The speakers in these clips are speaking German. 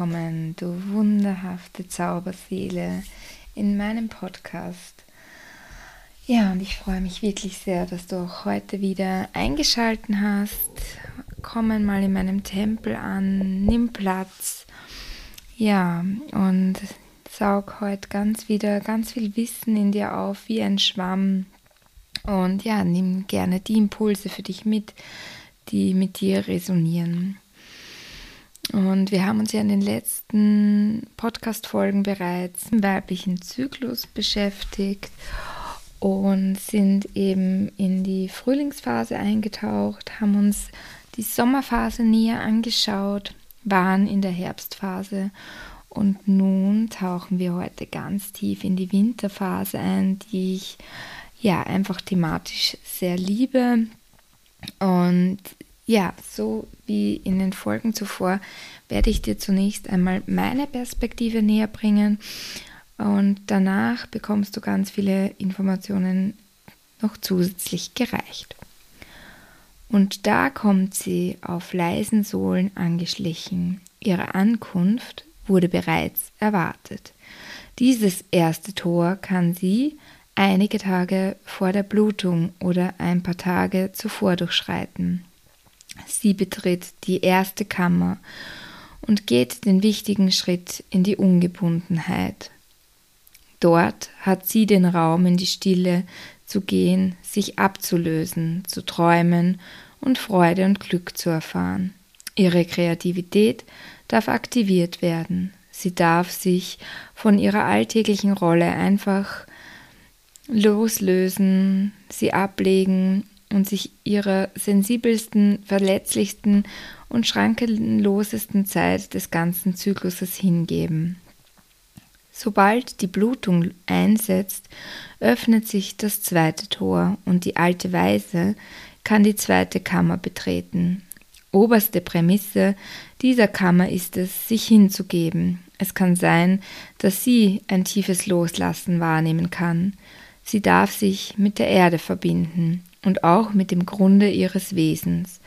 willkommen, du wunderhafte Zauberseele in meinem Podcast. Ja, und ich freue mich wirklich sehr, dass du auch heute wieder eingeschalten hast. Komm mal in meinem Tempel an, nimm Platz. Ja, und saug heute ganz wieder ganz viel Wissen in dir auf, wie ein Schwamm. Und ja, nimm gerne die Impulse für dich mit, die mit dir resonieren. Und wir haben uns ja in den letzten Podcast-Folgen bereits im weiblichen Zyklus beschäftigt und sind eben in die Frühlingsphase eingetaucht, haben uns die Sommerphase näher angeschaut, waren in der Herbstphase und nun tauchen wir heute ganz tief in die Winterphase ein, die ich ja einfach thematisch sehr liebe. Und ja, so wie in den Folgen zuvor werde ich dir zunächst einmal meine Perspektive näher bringen und danach bekommst du ganz viele Informationen noch zusätzlich gereicht. Und da kommt sie auf leisen Sohlen angeschlichen. Ihre Ankunft wurde bereits erwartet. Dieses erste Tor kann sie einige Tage vor der Blutung oder ein paar Tage zuvor durchschreiten. Sie betritt die erste Kammer und geht den wichtigen Schritt in die Ungebundenheit. Dort hat sie den Raum in die Stille zu gehen, sich abzulösen, zu träumen und Freude und Glück zu erfahren. Ihre Kreativität darf aktiviert werden. Sie darf sich von ihrer alltäglichen Rolle einfach loslösen, sie ablegen und sich ihrer sensibelsten, verletzlichsten und schrankenlosesten Zeit des ganzen Zykluses hingeben. Sobald die Blutung einsetzt, öffnet sich das zweite Tor und die alte Weise kann die zweite Kammer betreten. Oberste Prämisse dieser Kammer ist es, sich hinzugeben. Es kann sein, dass sie ein tiefes Loslassen wahrnehmen kann. Sie darf sich mit der Erde verbinden und auch mit dem Grunde ihres Wesens.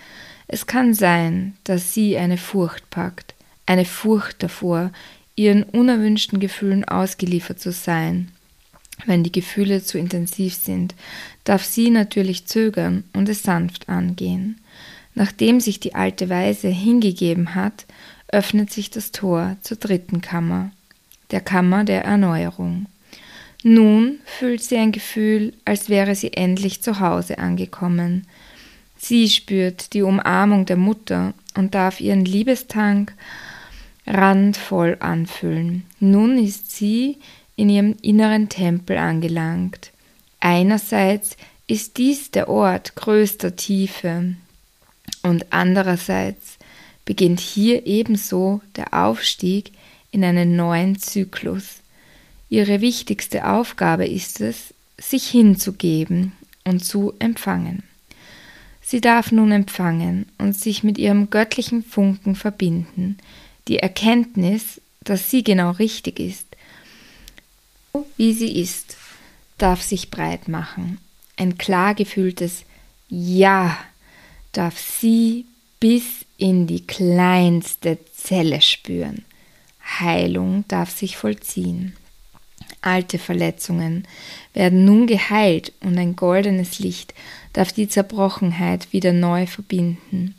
Es kann sein, dass sie eine Furcht packt, eine Furcht davor, ihren unerwünschten Gefühlen ausgeliefert zu sein. Wenn die Gefühle zu intensiv sind, darf sie natürlich zögern und es sanft angehen. Nachdem sich die alte Weise hingegeben hat, öffnet sich das Tor zur dritten Kammer, der Kammer der Erneuerung. Nun fühlt sie ein Gefühl, als wäre sie endlich zu Hause angekommen. Sie spürt die Umarmung der Mutter und darf ihren Liebestank randvoll anfüllen. Nun ist sie in ihrem inneren Tempel angelangt. Einerseits ist dies der Ort größter Tiefe und andererseits beginnt hier ebenso der Aufstieg in einen neuen Zyklus. Ihre wichtigste Aufgabe ist es, sich hinzugeben und zu empfangen. Sie darf nun empfangen und sich mit ihrem göttlichen Funken verbinden, die Erkenntnis, dass sie genau richtig ist, wie sie ist, darf sich breit machen. Ein klar gefühltes Ja darf sie bis in die kleinste Zelle spüren. Heilung darf sich vollziehen. Alte Verletzungen werden nun geheilt und ein goldenes Licht darf die Zerbrochenheit wieder neu verbinden.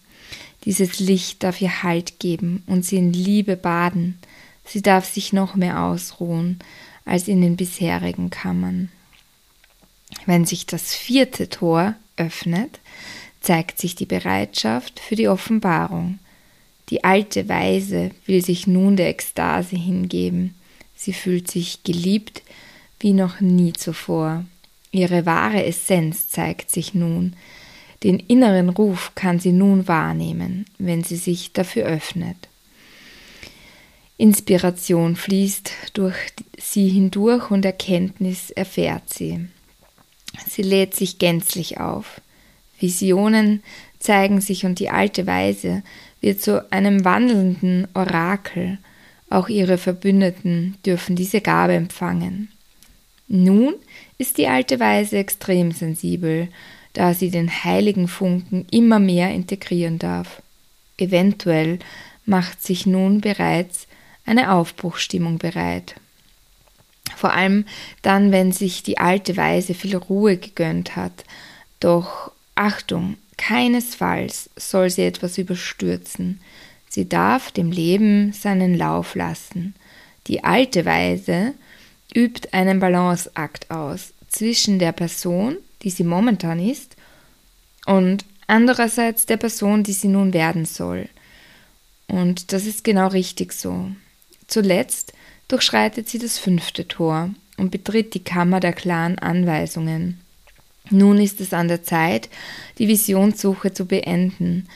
Dieses Licht darf ihr Halt geben und sie in Liebe baden. Sie darf sich noch mehr ausruhen als in den bisherigen Kammern. Wenn sich das vierte Tor öffnet, zeigt sich die Bereitschaft für die Offenbarung. Die alte Weise will sich nun der Ekstase hingeben. Sie fühlt sich geliebt wie noch nie zuvor. Ihre wahre Essenz zeigt sich nun. Den inneren Ruf kann sie nun wahrnehmen, wenn sie sich dafür öffnet. Inspiration fließt durch sie hindurch und Erkenntnis erfährt sie. Sie lädt sich gänzlich auf. Visionen zeigen sich und die alte Weise wird zu einem wandelnden Orakel. Auch ihre Verbündeten dürfen diese Gabe empfangen. Nun ist die alte Weise extrem sensibel, da sie den heiligen Funken immer mehr integrieren darf. Eventuell macht sich nun bereits eine Aufbruchstimmung bereit. Vor allem dann, wenn sich die alte Weise viel Ruhe gegönnt hat. Doch Achtung, keinesfalls soll sie etwas überstürzen. Sie darf dem Leben seinen Lauf lassen. Die alte Weise übt einen Balanceakt aus zwischen der Person, die sie momentan ist, und andererseits der Person, die sie nun werden soll. Und das ist genau richtig so. Zuletzt durchschreitet sie das fünfte Tor und betritt die Kammer der klaren Anweisungen. Nun ist es an der Zeit, die Visionssuche zu beenden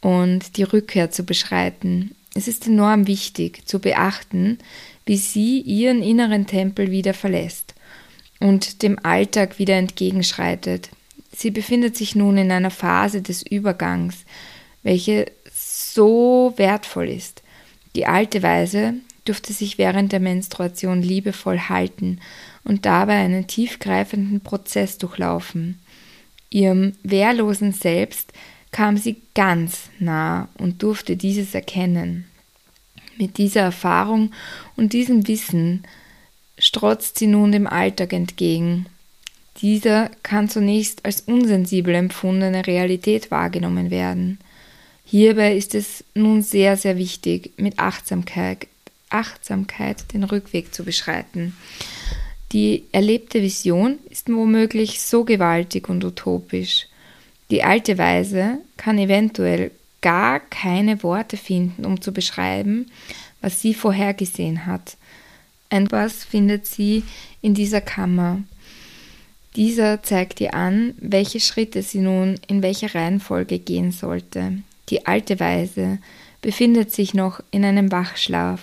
und die Rückkehr zu beschreiten. Es ist enorm wichtig zu beachten, wie sie ihren inneren Tempel wieder verlässt und dem Alltag wieder entgegenschreitet. Sie befindet sich nun in einer Phase des Übergangs, welche so wertvoll ist. Die alte Weise durfte sich während der Menstruation liebevoll halten und dabei einen tiefgreifenden Prozess durchlaufen. Ihrem wehrlosen Selbst kam sie ganz nah und durfte dieses erkennen. Mit dieser Erfahrung und diesem Wissen strotzt sie nun dem Alltag entgegen. Dieser kann zunächst als unsensibel empfundene Realität wahrgenommen werden. Hierbei ist es nun sehr, sehr wichtig, mit Achtsamkeit, Achtsamkeit den Rückweg zu beschreiten. Die erlebte Vision ist womöglich so gewaltig und utopisch. Die alte Weise kann eventuell gar keine Worte finden, um zu beschreiben, was sie vorhergesehen hat. Ein was findet sie in dieser Kammer. Dieser zeigt ihr an, welche Schritte sie nun in welcher Reihenfolge gehen sollte. Die alte Weise befindet sich noch in einem Wachschlaf.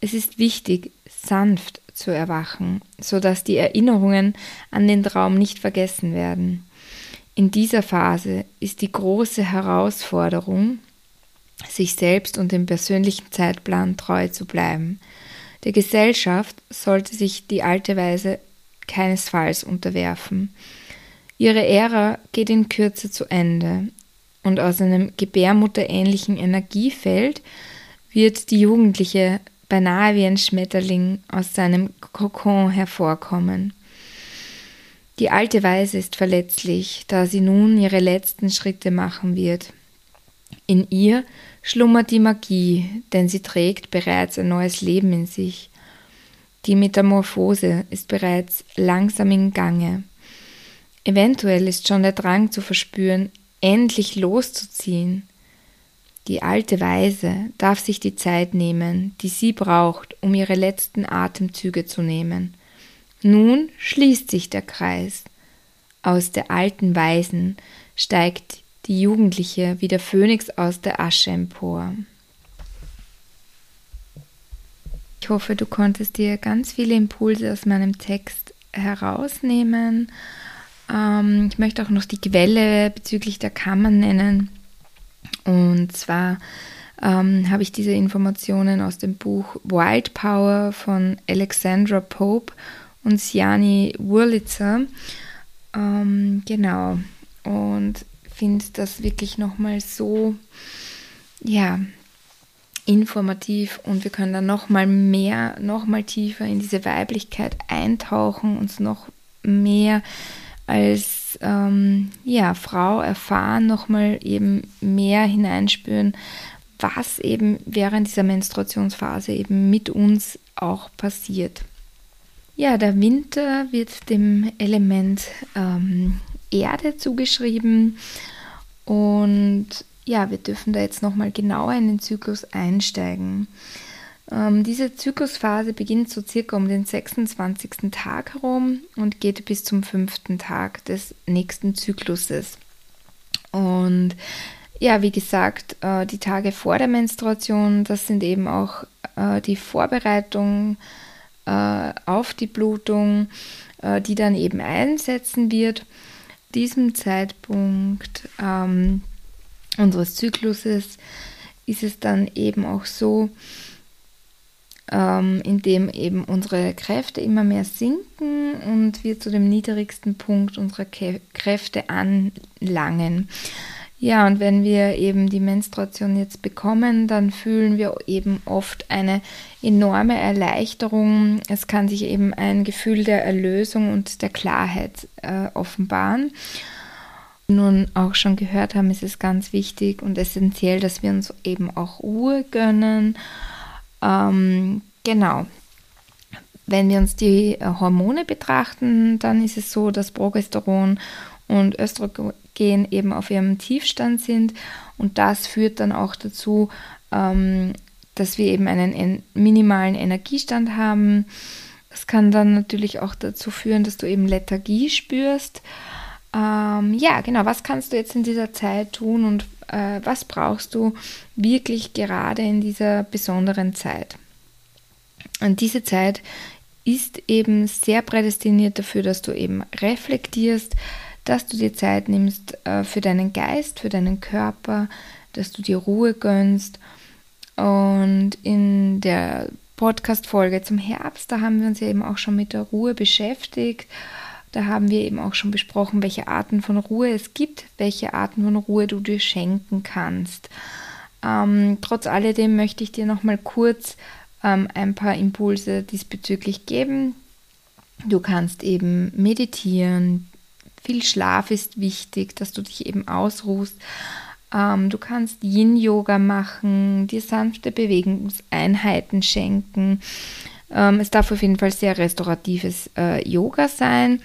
Es ist wichtig, sanft zu erwachen, so dass die Erinnerungen an den Traum nicht vergessen werden. In dieser Phase ist die große Herausforderung, sich selbst und dem persönlichen Zeitplan treu zu bleiben. Der Gesellschaft sollte sich die alte Weise keinesfalls unterwerfen. Ihre Ära geht in Kürze zu Ende und aus einem gebärmutterähnlichen Energiefeld wird die Jugendliche beinahe wie ein Schmetterling aus seinem Kokon hervorkommen. Die alte Weise ist verletzlich, da sie nun ihre letzten Schritte machen wird. In ihr schlummert die Magie, denn sie trägt bereits ein neues Leben in sich. Die Metamorphose ist bereits langsam in Gange. Eventuell ist schon der Drang zu verspüren, endlich loszuziehen, die alte Weise darf sich die Zeit nehmen, die sie braucht, um ihre letzten Atemzüge zu nehmen. Nun schließt sich der Kreis. Aus der alten Weisen steigt die Jugendliche wie der Phönix aus der Asche empor. Ich hoffe, du konntest dir ganz viele Impulse aus meinem Text herausnehmen. Ähm, ich möchte auch noch die Quelle bezüglich der Kammern nennen. Und zwar ähm, habe ich diese Informationen aus dem Buch Wild Power von Alexandra Pope und Siani Wurlitzer. Ähm, genau. Und finde das wirklich nochmal so, ja, informativ und wir können dann nochmal mehr, nochmal tiefer in diese Weiblichkeit eintauchen, uns noch mehr als ähm, ja, Frau erfahren, nochmal eben mehr hineinspüren, was eben während dieser Menstruationsphase eben mit uns auch passiert. Ja, der Winter wird dem Element ähm, Erde zugeschrieben und ja, wir dürfen da jetzt nochmal genauer in den Zyklus einsteigen. Ähm, diese Zyklusphase beginnt so circa um den 26. Tag herum und geht bis zum fünften Tag des nächsten Zykluses. Und ja, wie gesagt, äh, die Tage vor der Menstruation, das sind eben auch äh, die Vorbereitung äh, auf die Blutung, äh, die dann eben einsetzen wird. Diesem Zeitpunkt ähm, unseres Zykluses ist es dann eben auch so, ähm, indem eben unsere Kräfte immer mehr sinken und wir zu dem niedrigsten Punkt unserer Kräfte anlangen. Ja, und wenn wir eben die Menstruation jetzt bekommen, dann fühlen wir eben oft eine enorme Erleichterung. Es kann sich eben ein Gefühl der Erlösung und der Klarheit äh, offenbaren. Nun auch schon gehört haben, ist es ganz wichtig und essentiell, dass wir uns eben auch Ruhe gönnen. Ähm, genau. Wenn wir uns die äh, Hormone betrachten, dann ist es so, dass Progesteron und Östrogen gehen, eben auf ihrem Tiefstand sind. Und das führt dann auch dazu, ähm, dass wir eben einen minimalen Energiestand haben. Das kann dann natürlich auch dazu führen, dass du eben Lethargie spürst. Ähm, ja, genau, was kannst du jetzt in dieser Zeit tun und äh, was brauchst du wirklich gerade in dieser besonderen Zeit? Und diese Zeit ist eben sehr prädestiniert dafür, dass du eben reflektierst, dass du dir Zeit nimmst äh, für deinen Geist, für deinen Körper, dass du dir Ruhe gönnst. Und in der Podcast-Folge zum Herbst, da haben wir uns ja eben auch schon mit der Ruhe beschäftigt. Da haben wir eben auch schon besprochen, welche Arten von Ruhe es gibt, welche Arten von Ruhe du dir schenken kannst. Ähm, trotz alledem möchte ich dir nochmal kurz ähm, ein paar Impulse diesbezüglich geben. Du kannst eben meditieren, viel Schlaf ist wichtig, dass du dich eben ausruhst. Ähm, du kannst Yin-Yoga machen, dir sanfte Bewegungseinheiten schenken. Ähm, es darf auf jeden Fall sehr restauratives äh, Yoga sein.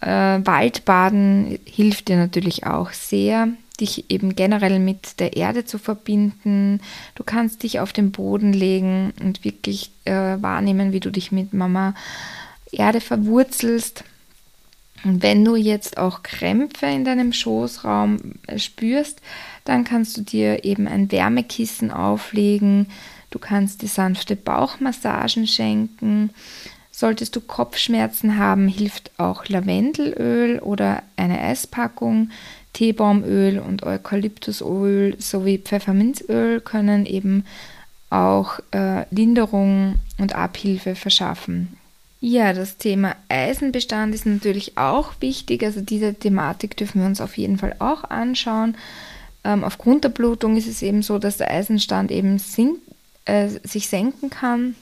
Äh, Waldbaden hilft dir natürlich auch sehr, dich eben generell mit der Erde zu verbinden. Du kannst dich auf den Boden legen und wirklich äh, wahrnehmen, wie du dich mit Mama Erde verwurzelst. Und wenn du jetzt auch Krämpfe in deinem Schoßraum äh, spürst, dann kannst du dir eben ein Wärmekissen auflegen. Du kannst dir sanfte Bauchmassagen schenken. Solltest du Kopfschmerzen haben, hilft auch Lavendelöl oder eine Esspackung. Teebaumöl und Eukalyptusöl sowie Pfefferminzöl können eben auch äh, Linderung und Abhilfe verschaffen. Ja, das Thema Eisenbestand ist natürlich auch wichtig. Also diese Thematik dürfen wir uns auf jeden Fall auch anschauen. Ähm, aufgrund der Blutung ist es eben so, dass der Eisenstand eben sink, äh, sich senken kann.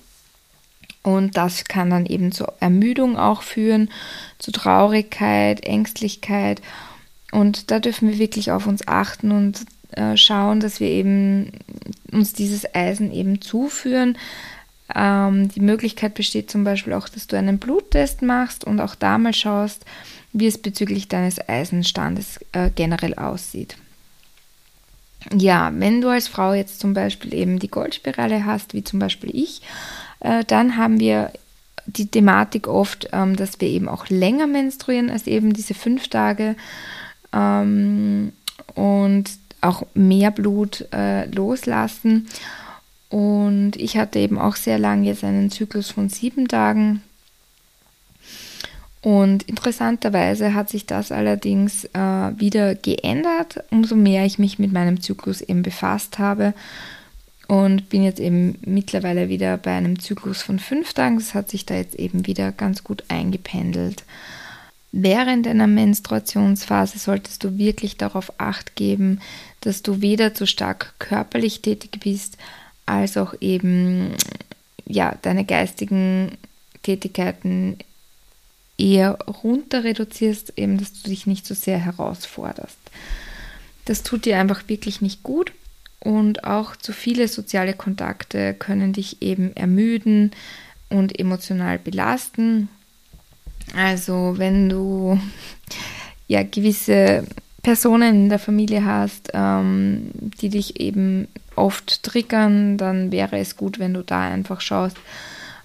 Und das kann dann eben zur Ermüdung auch führen, zu Traurigkeit, Ängstlichkeit. Und da dürfen wir wirklich auf uns achten und äh, schauen, dass wir eben uns dieses Eisen eben zuführen, ähm, die Möglichkeit besteht zum Beispiel auch, dass du einen Bluttest machst und auch da mal schaust, wie es bezüglich deines Eisenstandes äh, generell aussieht. Ja, wenn du als Frau jetzt zum Beispiel eben die Goldspirale hast, wie zum Beispiel ich, äh, dann haben wir die Thematik oft, ähm, dass wir eben auch länger menstruieren als eben diese fünf Tage ähm, und auch mehr Blut äh, loslassen. Und ich hatte eben auch sehr lange jetzt einen Zyklus von sieben Tagen. Und interessanterweise hat sich das allerdings äh, wieder geändert, umso mehr ich mich mit meinem Zyklus eben befasst habe. Und bin jetzt eben mittlerweile wieder bei einem Zyklus von fünf Tagen. Das hat sich da jetzt eben wieder ganz gut eingependelt. Während einer Menstruationsphase solltest du wirklich darauf acht geben, dass du weder zu stark körperlich tätig bist, als auch eben ja, deine geistigen Tätigkeiten eher runter reduzierst, eben dass du dich nicht so sehr herausforderst. Das tut dir einfach wirklich nicht gut und auch zu viele soziale Kontakte können dich eben ermüden und emotional belasten. Also wenn du ja gewisse Personen in der Familie hast, ähm, die dich eben oft triggern, dann wäre es gut, wenn du da einfach schaust,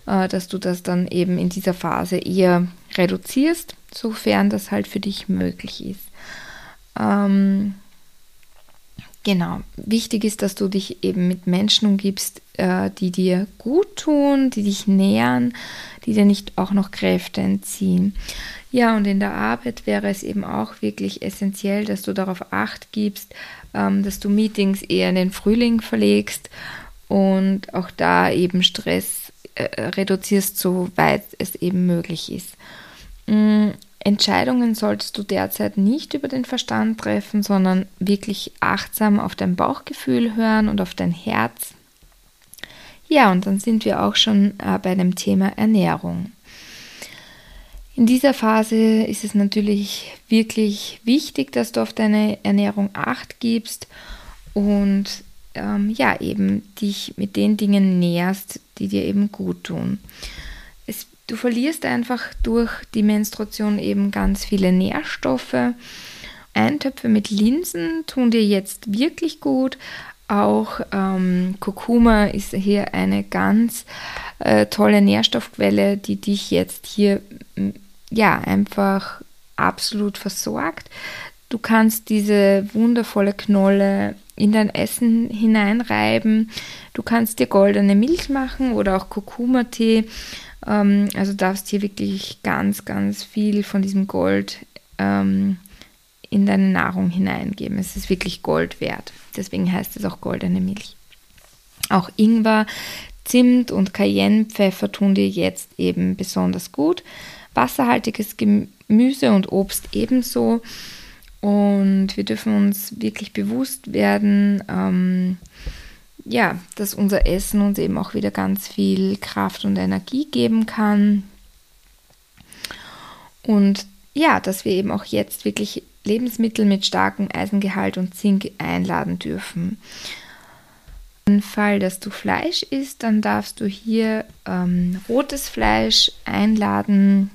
äh, dass du das dann eben in dieser Phase eher reduzierst, sofern das halt für dich möglich ist. Ähm, genau, wichtig ist, dass du dich eben mit Menschen umgibst, äh, die dir gut tun, die dich nähern, die dir nicht auch noch Kräfte entziehen. Ja, und in der Arbeit wäre es eben auch wirklich essentiell, dass du darauf acht gibst, ähm, dass du Meetings eher in den Frühling verlegst und auch da eben Stress äh, reduzierst, soweit es eben möglich ist. Mhm. Entscheidungen solltest du derzeit nicht über den Verstand treffen, sondern wirklich achtsam auf dein Bauchgefühl hören und auf dein Herz. Ja, und dann sind wir auch schon äh, bei dem Thema Ernährung. In dieser Phase ist es natürlich wirklich wichtig, dass du auf deine Ernährung acht gibst und ähm, ja, eben dich mit den Dingen näherst, die dir eben gut tun. Du verlierst einfach durch die Menstruation eben ganz viele Nährstoffe. Eintöpfe mit Linsen tun dir jetzt wirklich gut. Auch ähm, Kurkuma ist hier eine ganz äh, tolle Nährstoffquelle, die dich jetzt hier ja, einfach absolut versorgt. Du kannst diese wundervolle Knolle in dein Essen hineinreiben. Du kannst dir goldene Milch machen oder auch Kurkuma-Tee. Ähm, also darfst hier wirklich ganz, ganz viel von diesem Gold ähm, in deine Nahrung hineingeben. Es ist wirklich Gold wert. Deswegen heißt es auch goldene Milch. Auch Ingwer, Zimt und Cayennepfeffer tun dir jetzt eben besonders gut wasserhaltiges Gemüse und Obst ebenso. Und wir dürfen uns wirklich bewusst werden, ähm, ja, dass unser Essen uns eben auch wieder ganz viel Kraft und Energie geben kann. Und ja, dass wir eben auch jetzt wirklich Lebensmittel mit starkem Eisengehalt und Zink einladen dürfen. Im Fall, dass du Fleisch isst, dann darfst du hier ähm, rotes Fleisch einladen,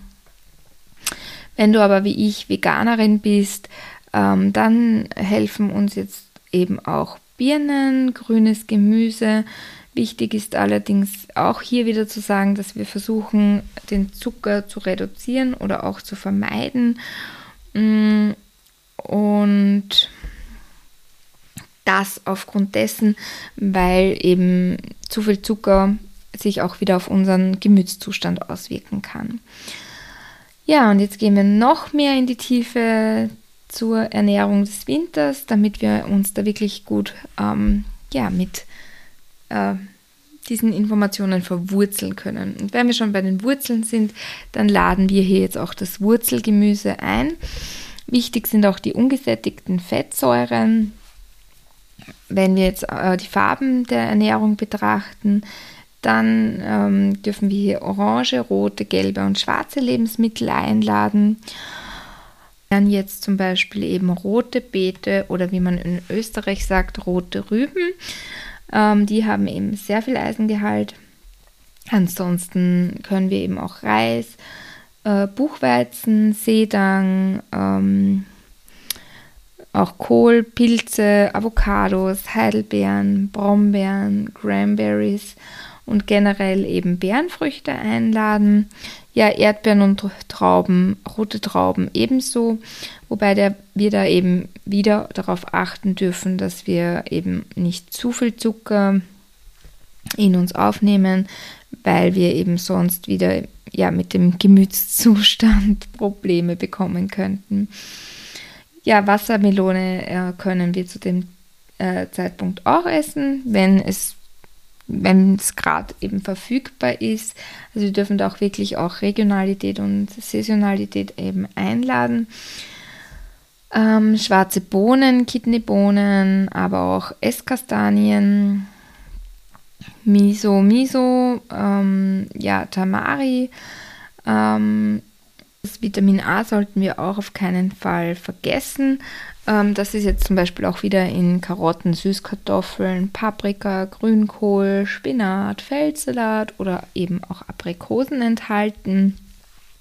wenn du aber wie ich Veganerin bist, ähm, dann helfen uns jetzt eben auch Birnen, grünes Gemüse. Wichtig ist allerdings auch hier wieder zu sagen, dass wir versuchen, den Zucker zu reduzieren oder auch zu vermeiden. Mm, und das aufgrund dessen, weil eben zu viel Zucker sich auch wieder auf unseren Gemütszustand auswirken kann. Ja, und jetzt gehen wir noch mehr in die Tiefe zur Ernährung des Winters, damit wir uns da wirklich gut ähm, ja, mit äh, diesen Informationen verwurzeln können. Und wenn wir schon bei den Wurzeln sind, dann laden wir hier jetzt auch das Wurzelgemüse ein. Wichtig sind auch die ungesättigten Fettsäuren. Wenn wir jetzt äh, die Farben der Ernährung betrachten, dann ähm, dürfen wir hier orange, rote, gelbe und schwarze Lebensmittel einladen. Dann jetzt zum Beispiel eben rote Beete oder wie man in Österreich sagt, rote Rüben. Ähm, die haben eben sehr viel Eisengehalt. Ansonsten können wir eben auch Reis, äh, Buchweizen, Sedang, ähm, auch Kohl, Pilze, Avocados, Heidelbeeren, Brombeeren, Cranberries und generell eben Beerenfrüchte einladen. Ja, Erdbeeren und Trauben, rote Trauben ebenso, wobei der, wir da eben wieder darauf achten dürfen, dass wir eben nicht zu viel Zucker in uns aufnehmen, weil wir eben sonst wieder ja, mit dem Gemütszustand Probleme bekommen könnten. Ja, Wassermelone äh, können wir zu dem äh, Zeitpunkt auch essen, wenn es wenn es gerade eben verfügbar ist. Also wir dürfen da auch wirklich auch Regionalität und Saisonalität eben einladen. Ähm, schwarze Bohnen, Kidneybohnen, aber auch Esskastanien, Miso, Miso, ähm, ja, Tamari. Ähm, das Vitamin A sollten wir auch auf keinen Fall vergessen. Ähm, das ist jetzt zum Beispiel auch wieder in Karotten, Süßkartoffeln, Paprika, Grünkohl, Spinat, Feldsalat oder eben auch Aprikosen enthalten.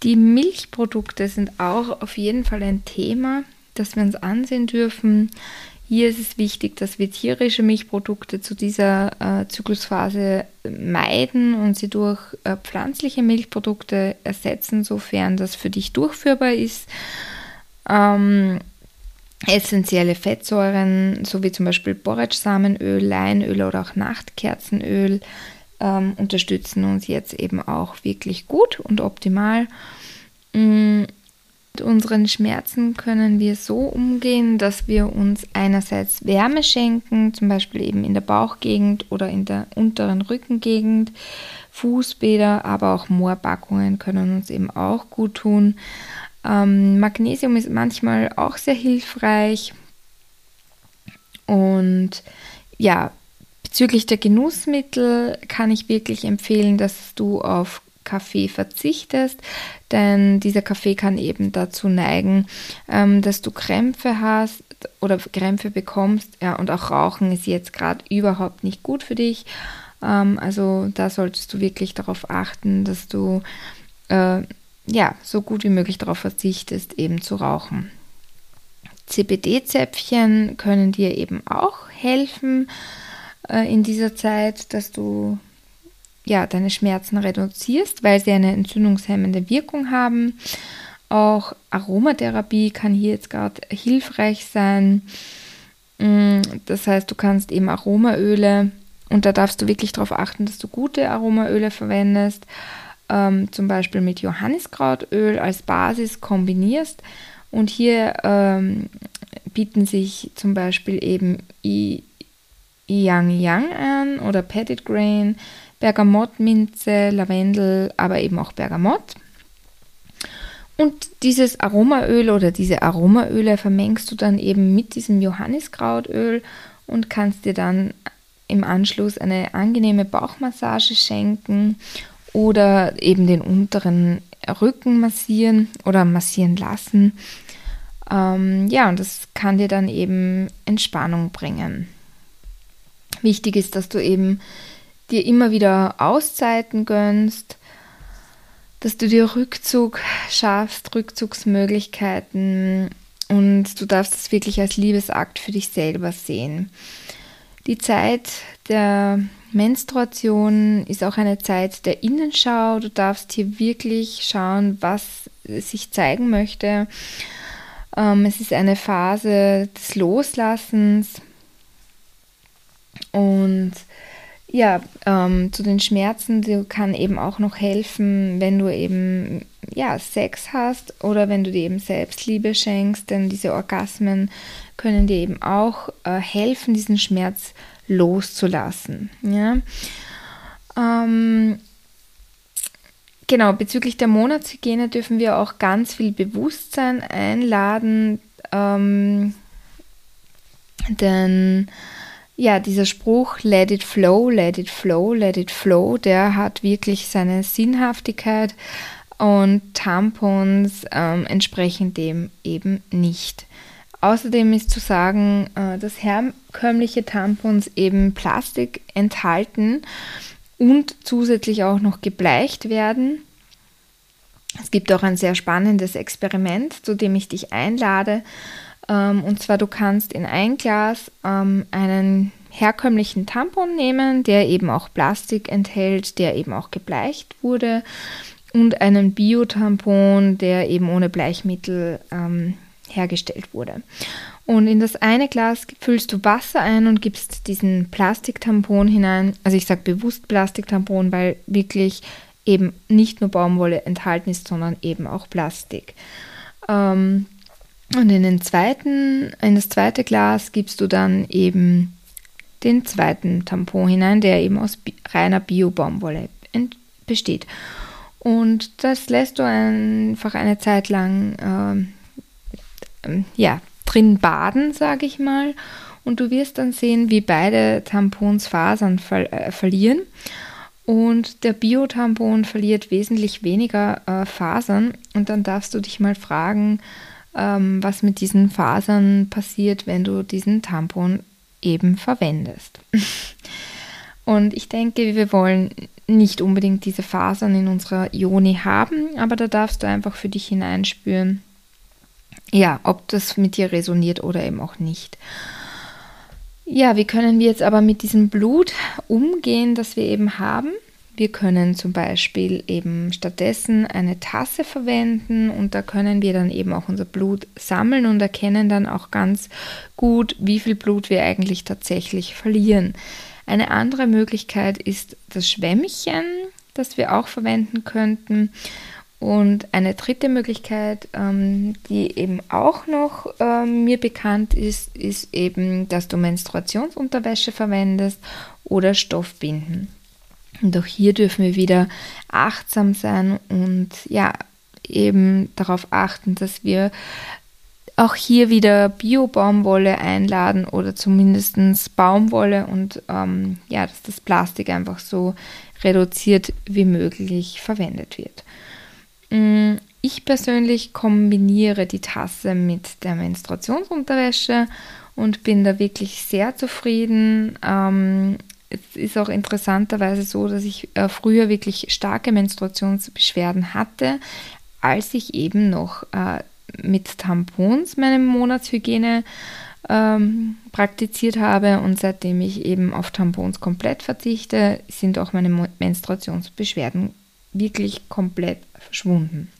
Die Milchprodukte sind auch auf jeden Fall ein Thema, das wir uns ansehen dürfen. Hier ist es wichtig, dass wir tierische Milchprodukte zu dieser äh, Zyklusphase meiden und sie durch äh, pflanzliche Milchprodukte ersetzen, sofern das für dich durchführbar ist. Ähm, essentielle Fettsäuren, sowie zum Beispiel Borretsch-Samenöl, Leinöl oder auch Nachtkerzenöl, ähm, unterstützen uns jetzt eben auch wirklich gut und optimal. Mm, Mit unseren Schmerzen können wir so umgehen, dass wir uns einerseits Wärme schenken, zum Beispiel eben in der Bauchgegend oder in der unteren Rückengegend. Fußbäder, aber auch Moorpackungen können uns eben auch gut tun. Ähm, Magnesium ist manchmal auch sehr hilfreich. Und ja, bezüglich der Genussmittel kann ich wirklich empfehlen, dass du auf Kaffee verzichtest, denn dieser Kaffee kann eben dazu neigen, ähm, dass du Krämpfe hast oder Krämpfe bekommst. Ja, und auch Rauchen ist jetzt gerade überhaupt nicht gut für dich. Ähm, also da solltest du wirklich darauf achten, dass du äh, ja so gut wie möglich darauf verzichtest, eben zu rauchen. CBD-Zäpfchen können dir eben auch helfen äh, in dieser Zeit, dass du ja, deine Schmerzen reduzierst, weil sie eine entzündungshemmende Wirkung haben. Auch Aromatherapie kann hier jetzt gerade hilfreich sein. Mm, das heißt, du kannst eben Aromaöle und da darfst du wirklich darauf achten, dass du gute Aromaöle verwendest, ähm, zum Beispiel mit Johanniskrautöl als Basis kombinierst. Und hier ähm, bieten sich zum Beispiel eben Yang Yang an oder Pettit Grain, Bergamottminze, Lavendel, aber eben auch Bergamott. Und dieses Aromaöl oder diese Aromaöle vermengst du dann eben mit diesem Johanniskrautöl und kannst dir dann im Anschluss eine angenehme Bauchmassage schenken oder eben den unteren Rücken massieren oder massieren lassen. Ähm, ja, und das kann dir dann eben Entspannung bringen. Wichtig ist, dass du eben dir immer wieder Auszeiten gönnst, dass du dir Rückzug schaffst, Rückzugsmöglichkeiten und du darfst es wirklich als Liebesakt für dich selber sehen. Die Zeit der Menstruation ist auch eine Zeit der Innenschau. Du darfst hier wirklich schauen, was sich zeigen möchte. Ähm, es ist eine Phase des Loslassens und ja, ähm, zu den Schmerzen, die kann eben auch noch helfen, wenn du eben ja, Sex hast oder wenn du dir eben Selbstliebe schenkst, denn diese Orgasmen können dir eben auch äh, helfen, diesen Schmerz loszulassen. Ja? Ähm, genau, bezüglich der Monatshygiene dürfen wir auch ganz viel Bewusstsein einladen, ähm, denn ja, dieser Spruch Let it flow, let it flow, let it flow, der hat wirklich seine Sinnhaftigkeit und Tampons ähm, entsprechen dem eben nicht. Außerdem ist zu sagen, äh, dass herkömmliche Tampons eben Plastik enthalten und zusätzlich auch noch gebleicht werden. Es gibt auch ein sehr spannendes Experiment, zu dem ich dich einlade. Ähm, und zwar, du kannst in ein Glas ähm, einen herkömmlichen Tampon nehmen, der eben auch Plastik enthält, der eben auch gebleicht wurde, und einen Biotampon, der eben ohne Bleichmittel ähm, hergestellt wurde. Und in das eine Glas füllst du Wasser ein und gibst diesen Plastiktampon hinein. Also ich sage bewusst Plastiktampon, weil wirklich eben nicht nur Baumwolle enthalten ist, sondern eben auch Plastik. Ähm, und in, den zweiten, in das zweite Glas gibst du dann eben den zweiten Tampon hinein, der eben aus reiner Bio-Baumwolle besteht. Und das lässt du einfach eine Zeit lang äh, ja, drin baden, sage ich mal. Und du wirst dann sehen, wie beide Tampons Fasern ver äh, verlieren. Und der Bio-Tampon verliert wesentlich weniger äh, Fasern. Und dann darfst du dich mal fragen, ähm, was mit diesen Fasern passiert, wenn du diesen Tampon eben verwendest. Und ich denke, wir wollen nicht unbedingt diese Fasern in unserer Joni haben, aber da darfst du einfach für dich hineinspüren, ja, ob das mit dir resoniert oder eben auch nicht. Ja, wie können wir jetzt aber mit diesem Blut umgehen, das wir eben haben? Wir können zum Beispiel eben stattdessen eine Tasse verwenden und da können wir dann eben auch unser Blut sammeln und erkennen dann auch ganz gut, wie viel Blut wir eigentlich tatsächlich verlieren. Eine andere Möglichkeit ist das Schwämmchen, das wir auch verwenden könnten. Und eine dritte Möglichkeit, ähm, die eben auch noch ähm, mir bekannt ist, ist eben, dass du Menstruationsunterwäsche verwendest oder Stoffbinden. Und auch hier dürfen wir wieder achtsam sein und ja, eben darauf achten, dass wir auch hier wieder Bio-Baumwolle einladen oder zumindest Baumwolle und ähm, ja, dass das Plastik einfach so reduziert wie möglich verwendet wird. Mm, ich persönlich kombiniere die Tasse mit der Menstruationsunterwäsche und bin da wirklich sehr zufrieden. Ähm, es ist auch interessanterweise so, dass ich äh, früher wirklich starke Menstruationsbeschwerden hatte, als ich eben noch äh, mit Tampons meine Monatshygiene ähm, praktiziert habe und seitdem ich eben auf Tampons komplett verzichte, sind auch meine Menstruationsbeschwerden wirklich komplett verschwunden.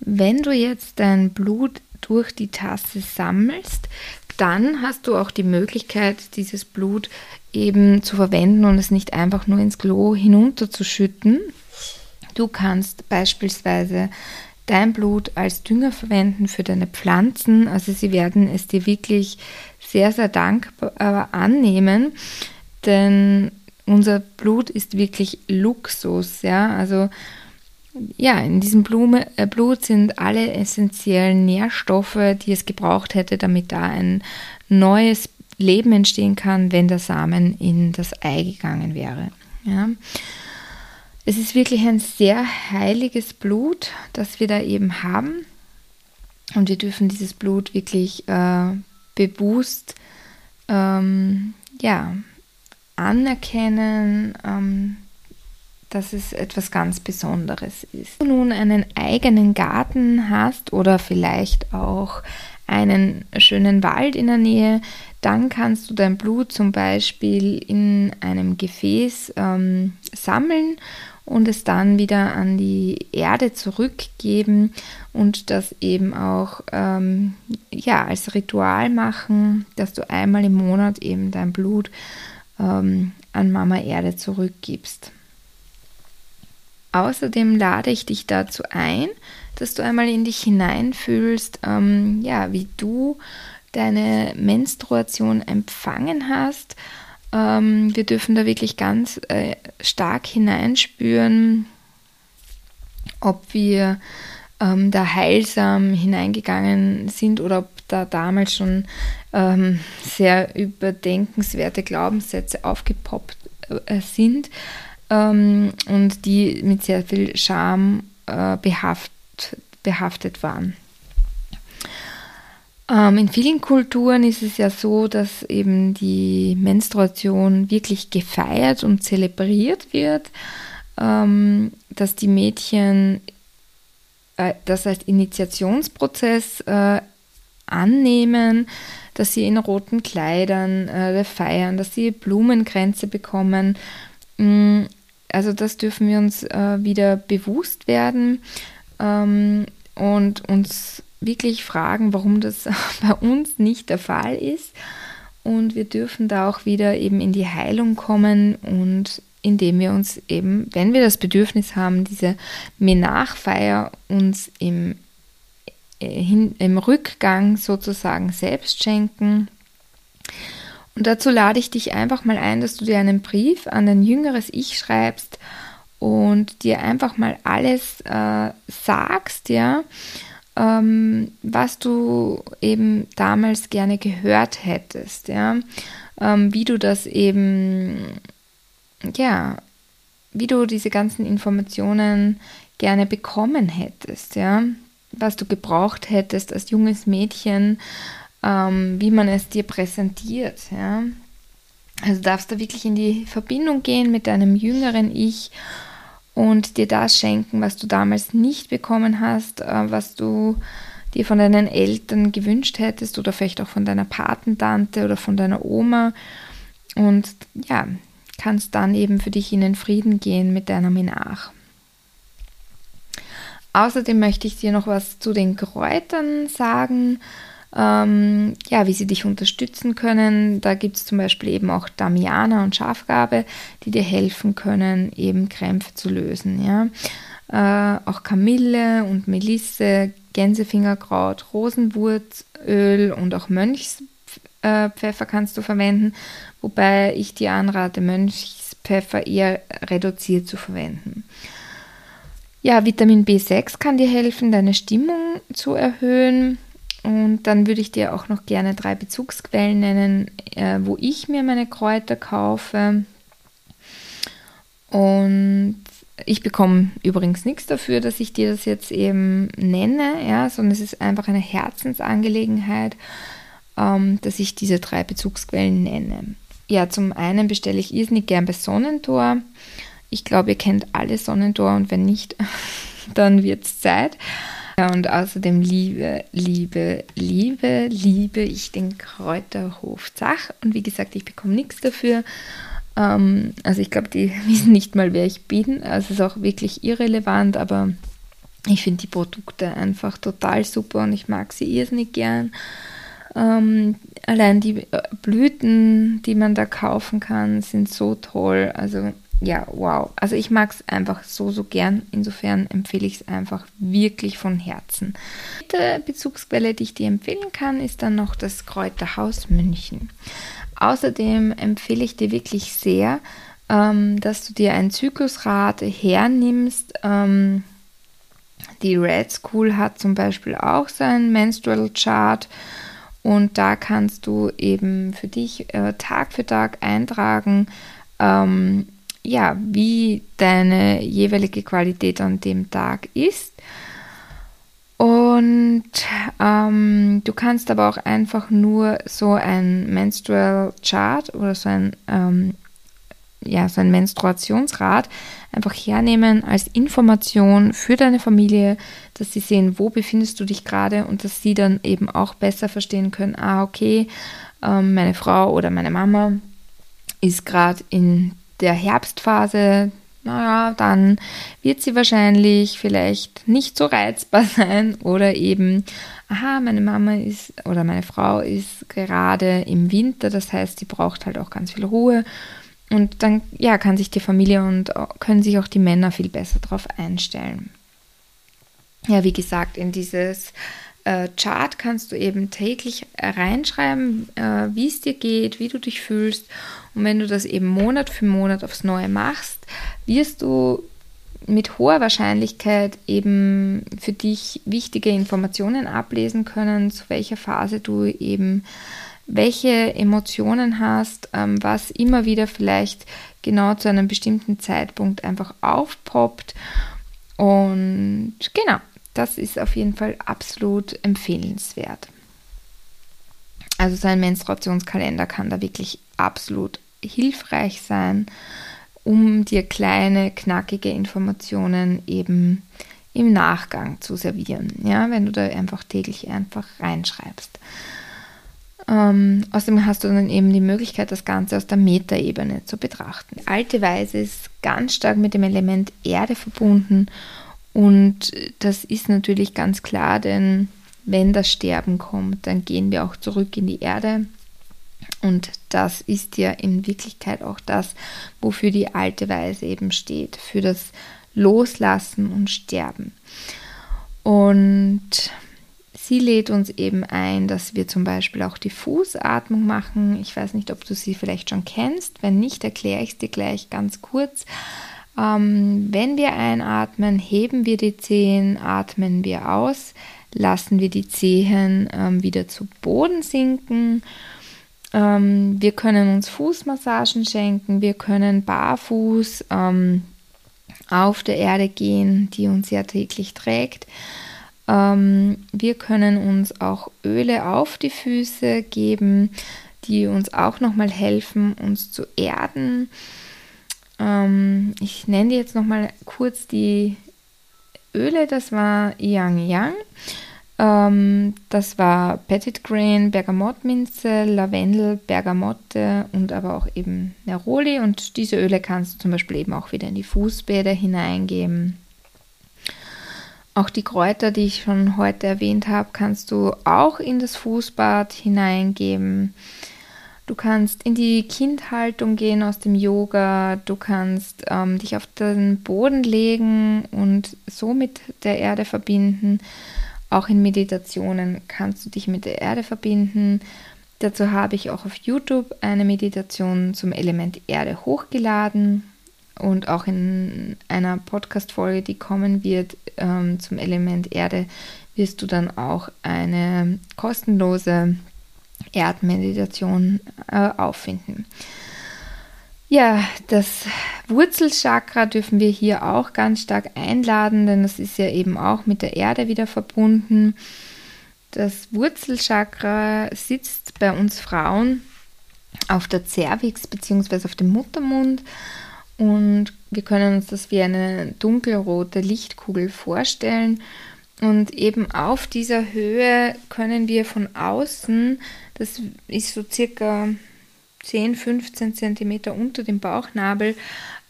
Wenn du jetzt dein Blut durch die Tasse sammelst, dann hast du auch die Möglichkeit, dieses Blut eben zu verwenden und es nicht einfach nur ins Klo hinunterzuschütten. Du kannst beispielsweise dein Blut als Dünger verwenden für deine Pflanzen. Also sie werden es dir wirklich sehr, sehr dankbar annehmen, denn unser Blut ist wirklich Luxus, ja, also ja, in diesem Blume, äh, Blut sind alle essentiellen Nährstoffe, die es gebraucht hätte, damit da ein neues Leben entstehen kann, wenn der Samen in das Ei gegangen wäre. Ja. Es ist wirklich ein sehr heiliges Blut, das wir da eben haben. Und wir dürfen dieses Blut wirklich äh, bewusst ähm, ja, anerkennen, ähm, dass es etwas ganz Besonderes ist. Wenn du nun einen eigenen Garten hast oder vielleicht auch einen schönen Wald in der Nähe, dann kannst du dein Blut zum Beispiel in einem Gefäß ähm, sammeln und es dann wieder an die Erde zurückgeben und das eben auch ähm, ja, als Ritual machen, dass du einmal im Monat eben dein Blut ähm, an Mama Erde zurückgibst. Außerdem lade ich dich dazu ein, dass du einmal in dich hineinfühlst, ähm, ja, wie du deine Menstruation empfangen hast. Ähm, wir dürfen da wirklich ganz äh, stark hineinspüren, ob wir ähm, da heilsam hineingegangen sind oder ob da damals schon ähm, sehr überdenkenswerte Glaubenssätze aufgepoppt äh, sind ähm, und die mit sehr viel Scham äh, behaft, behaftet waren. Ähm, in vielen Kulturen ist es ja so, dass eben die Menstruation wirklich gefeiert und zelebriert wird, ähm, dass die Mädchen äh, das als Initiationsprozess äh, annehmen, dass sie in roten Kleidern äh, feiern, dass sie Blumenkränze bekommen. Mm, also das dürfen wir uns äh, wieder bewusst werden ähm, und uns wirklich fragen, warum das bei uns nicht der Fall ist. Und wir dürfen da auch wieder eben in die Heilung kommen und indem wir uns eben, wenn wir das Bedürfnis haben, diese Menachfeier uns im, im Rückgang sozusagen selbst schenken. Und dazu lade ich dich einfach mal ein, dass du dir einen Brief an dein jüngeres Ich schreibst und dir einfach mal alles äh, sagst, ja, ähm, was du eben damals gerne gehört hättest, ja, ähm, wie du das eben, ja, wie du diese ganzen Informationen gerne bekommen hättest, ja, was du gebraucht hättest als junges Mädchen, ähm, wie man es dir präsentiert, ja. Also darfst du wirklich in die Verbindung gehen mit deinem jüngeren Ich und dir das schenken, was du damals nicht bekommen hast, äh, was du dir von deinen Eltern gewünscht hättest oder vielleicht auch von deiner Patentante oder von deiner Oma. Und ja, kannst dann eben für dich in den Frieden gehen mit deiner Menach. Außerdem möchte ich dir noch was zu den Kräutern sagen ähm, ja, wie sie dich unterstützen können. Da gibt es zum Beispiel eben auch Damiana und Schafgabe, die dir helfen können, eben Krämpfe zu lösen. Ja. äh, auch Kamille und Melisse, Gänsefingerkraut, Rosenwurzöl und auch Mönchspfeffer kannst du verwenden, wobei ich dir anrate, Mönchspfeffer eher reduziert zu verwenden. Ja, Vitamin B6 kann dir helfen, deine Stimmung zu erhöhen. Und dann würde ich dir auch noch gerne drei Bezugsquellen nennen, äh, wo ich mir meine Kräuter kaufe. Und ich bekomme übrigens nichts dafür, dass ich dir das jetzt eben nenne, ja, sondern es ist einfach eine Herzensangelegenheit, ähm, dass ich diese drei Bezugsquellen nenne. Ja, zum einen bestelle ich irrsinnig gern bei Sonnentor. Ich glaube, ihr kennt alle Sonnentor und wenn nicht, dann wird es Zeit. Und außerdem liebe, liebe, liebe, liebe ich den Kräuterhof Zach. Und wie gesagt, ich bekomme nichts dafür. Ähm, also ich glaube, die wissen nicht mal, wer ich bin. Also es ist auch wirklich irrelevant, aber ich finde die Produkte einfach total super und ich mag sie irrsinnig gern. Ähm, allein die äh, Blüten, die man da kaufen kann, sind so toll. Also ja, wow. Also ich mag es einfach so, so gern. Insofern empfehle ich es einfach wirklich von Herzen. Die Bezugsquelle, die ich dir empfehlen kann, ist dann noch das Kräuterhaus München. Außerdem empfehle ich dir wirklich sehr, ähm, dass du dir ein Zyklusrad hernimmst. Ähm, die Red School hat zum Beispiel auch so einen Menstrual Chart. Und da kannst du eben für dich äh, Tag für Tag eintragen, ähm, ja, wie deine jeweilige Qualität an dem Tag ist. Und ähm, du kannst aber auch einfach nur so ein Menstrual Chart oder so ein, ähm, ja, so ein Menstruationsrad einfach hernehmen als Information für deine Familie, dass sie sehen, wo befindest du dich gerade und dass sie dann eben auch besser verstehen können, ah, okay, ähm, meine Frau oder meine Mama ist gerade in der Herbstphase, naja, dann wird sie wahrscheinlich vielleicht nicht so reizbar sein oder eben, aha, meine Mama ist oder meine Frau ist gerade im Winter, das heißt, sie braucht halt auch ganz viel Ruhe. Und dann, ja, kann sich die Familie und können sich auch die Männer viel besser darauf einstellen. Ja, wie gesagt, in dieses äh, Chart kannst du eben täglich reinschreiben, äh, wie es dir geht, wie du dich fühlst und wenn du das eben Monat für Monat aufs Neue machst, wirst du mit hoher Wahrscheinlichkeit eben für dich wichtige Informationen ablesen können, zu welcher Phase du eben welche Emotionen hast, ähm, was immer wieder vielleicht genau zu einem bestimmten Zeitpunkt einfach aufpoppt. Und genau, das ist auf jeden Fall absolut empfehlenswert. Also so ein Menstruationskalender kann da wirklich absolut hilfreich sein, um dir kleine, knackige Informationen eben im Nachgang zu servieren. Ja, wenn du da einfach täglich einfach reinschreibst. Ähm, außerdem hast du dann eben die Möglichkeit, das Ganze aus der Metaebene zu betrachten. Die alte Weise ist ganz stark mit dem Element Erde verbunden und das ist natürlich ganz klar, denn wenn das Sterben kommt, dann gehen wir auch zurück in die Erde. Und das ist ja in Wirklichkeit auch das, wofür die alte Weise eben steht, für das Loslassen und Sterben. Und sie lädt uns eben ein, dass wir zum Beispiel auch die Fußatmung machen. Ich weiß nicht, ob du sie vielleicht schon kennst. Wenn nicht, erkläre ich es dir gleich ganz kurz. Ähm, wenn wir einatmen, heben wir die Zehen, atmen wir aus, lassen wir die Zehen ähm, wieder zu Boden sinken. Ähm, wir können uns Fußmassagen schenken, wir können barfuß ähm, auf der Erde gehen, die uns ja täglich trägt. Ähm, wir können uns auch Öle auf die Füße geben, die uns auch nochmal helfen, uns zu erden. Ähm, ich nenne jetzt nochmal kurz die Öle, das war Yang Yang. Ähm, das war Petit Grain, Bergamottminze, Lavendel, Bergamotte und aber auch eben Neroli. Und diese Öle kannst du zum Beispiel eben auch wieder in die Fußbäder hineingeben. Auch die Kräuter, die ich schon heute erwähnt habe, kannst du auch in das Fußbad hineingeben. Du kannst in die Kindhaltung gehen aus dem Yoga. Du kannst ähm, dich auf den Boden legen und so mit der Erde verbinden. Auch in Meditationen kannst du dich mit der Erde verbinden. Dazu habe ich auch auf YouTube eine Meditation zum Element Erde hochgeladen und auch in einer Podcast-Folge, die kommen wird ähm, zum Element Erde, wirst du dann auch eine kostenlose Erdmeditation äh, auffinden. Ja, das Wurzelchakra dürfen wir hier auch ganz stark einladen, denn das ist ja eben auch mit der Erde wieder verbunden. Das Wurzelchakra sitzt bei uns Frauen auf der Cervix bzw. auf dem Muttermund und wir können uns das wie eine dunkelrote Lichtkugel vorstellen. Und eben auf dieser Höhe können wir von außen, das ist so circa 10, 15 Zentimeter unter dem Bauchnabel,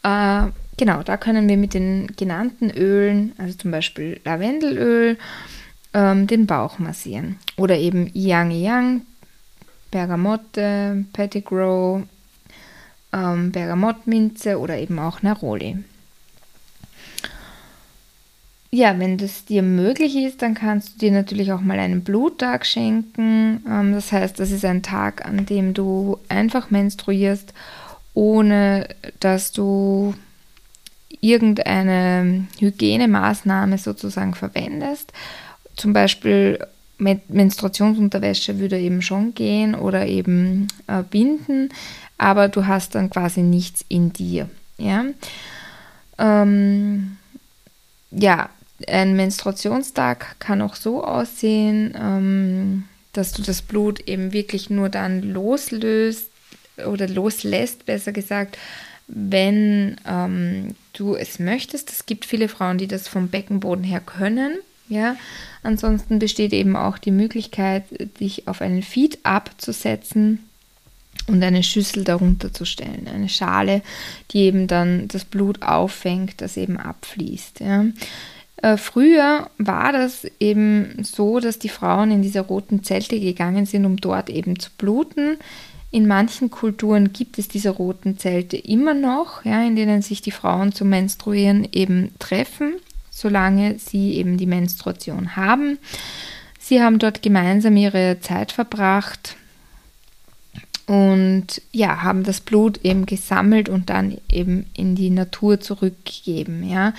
äh, genau, da können wir mit den genannten Ölen, also zum Beispiel Lavendelöl, ähm, den Bauch massieren. Oder eben Yang Yang, Bergamotte, Pettigrew, ähm, Bergamottminze oder eben auch Neroli. Ja, wenn das dir möglich ist, dann kannst du dir natürlich auch mal einen Bluttag schenken. Ähm, das heißt, das ist ein Tag, an dem du einfach menstruierst, ohne dass du irgendeine Hygienemaßnahme sozusagen verwendest. Zum Beispiel Menstruationsunterwäsche würde eben schon gehen oder eben äh, Binden, aber du hast dann quasi nichts in dir. Ja, ähm, ja ein Menstruationstag kann auch so aussehen, ähm, dass du das Blut eben wirklich nur dann loslöst oder loslässt, besser gesagt, wenn ähm, du es möchtest. Es gibt viele Frauen, die das vom Beckenboden her können. Ja, ansonsten besteht eben auch die Möglichkeit, dich auf einen Feed abzusetzen und eine Schüssel darunter zu stellen, eine Schale, die eben dann das Blut auffängt, das eben abfließt. Ja. Äh, früher war das eben so, dass die Frauen in diese roten Zelte gegangen sind, um dort eben zu bluten. In manchen Kulturen gibt es diese roten Zelte immer noch, ja, in denen sich die Frauen zum Menstruieren eben treffen, solange sie eben die Menstruation haben. Sie haben dort gemeinsam ihre Zeit verbracht und ja, haben das Blut eben gesammelt und dann eben in die Natur zurückgegeben, ja.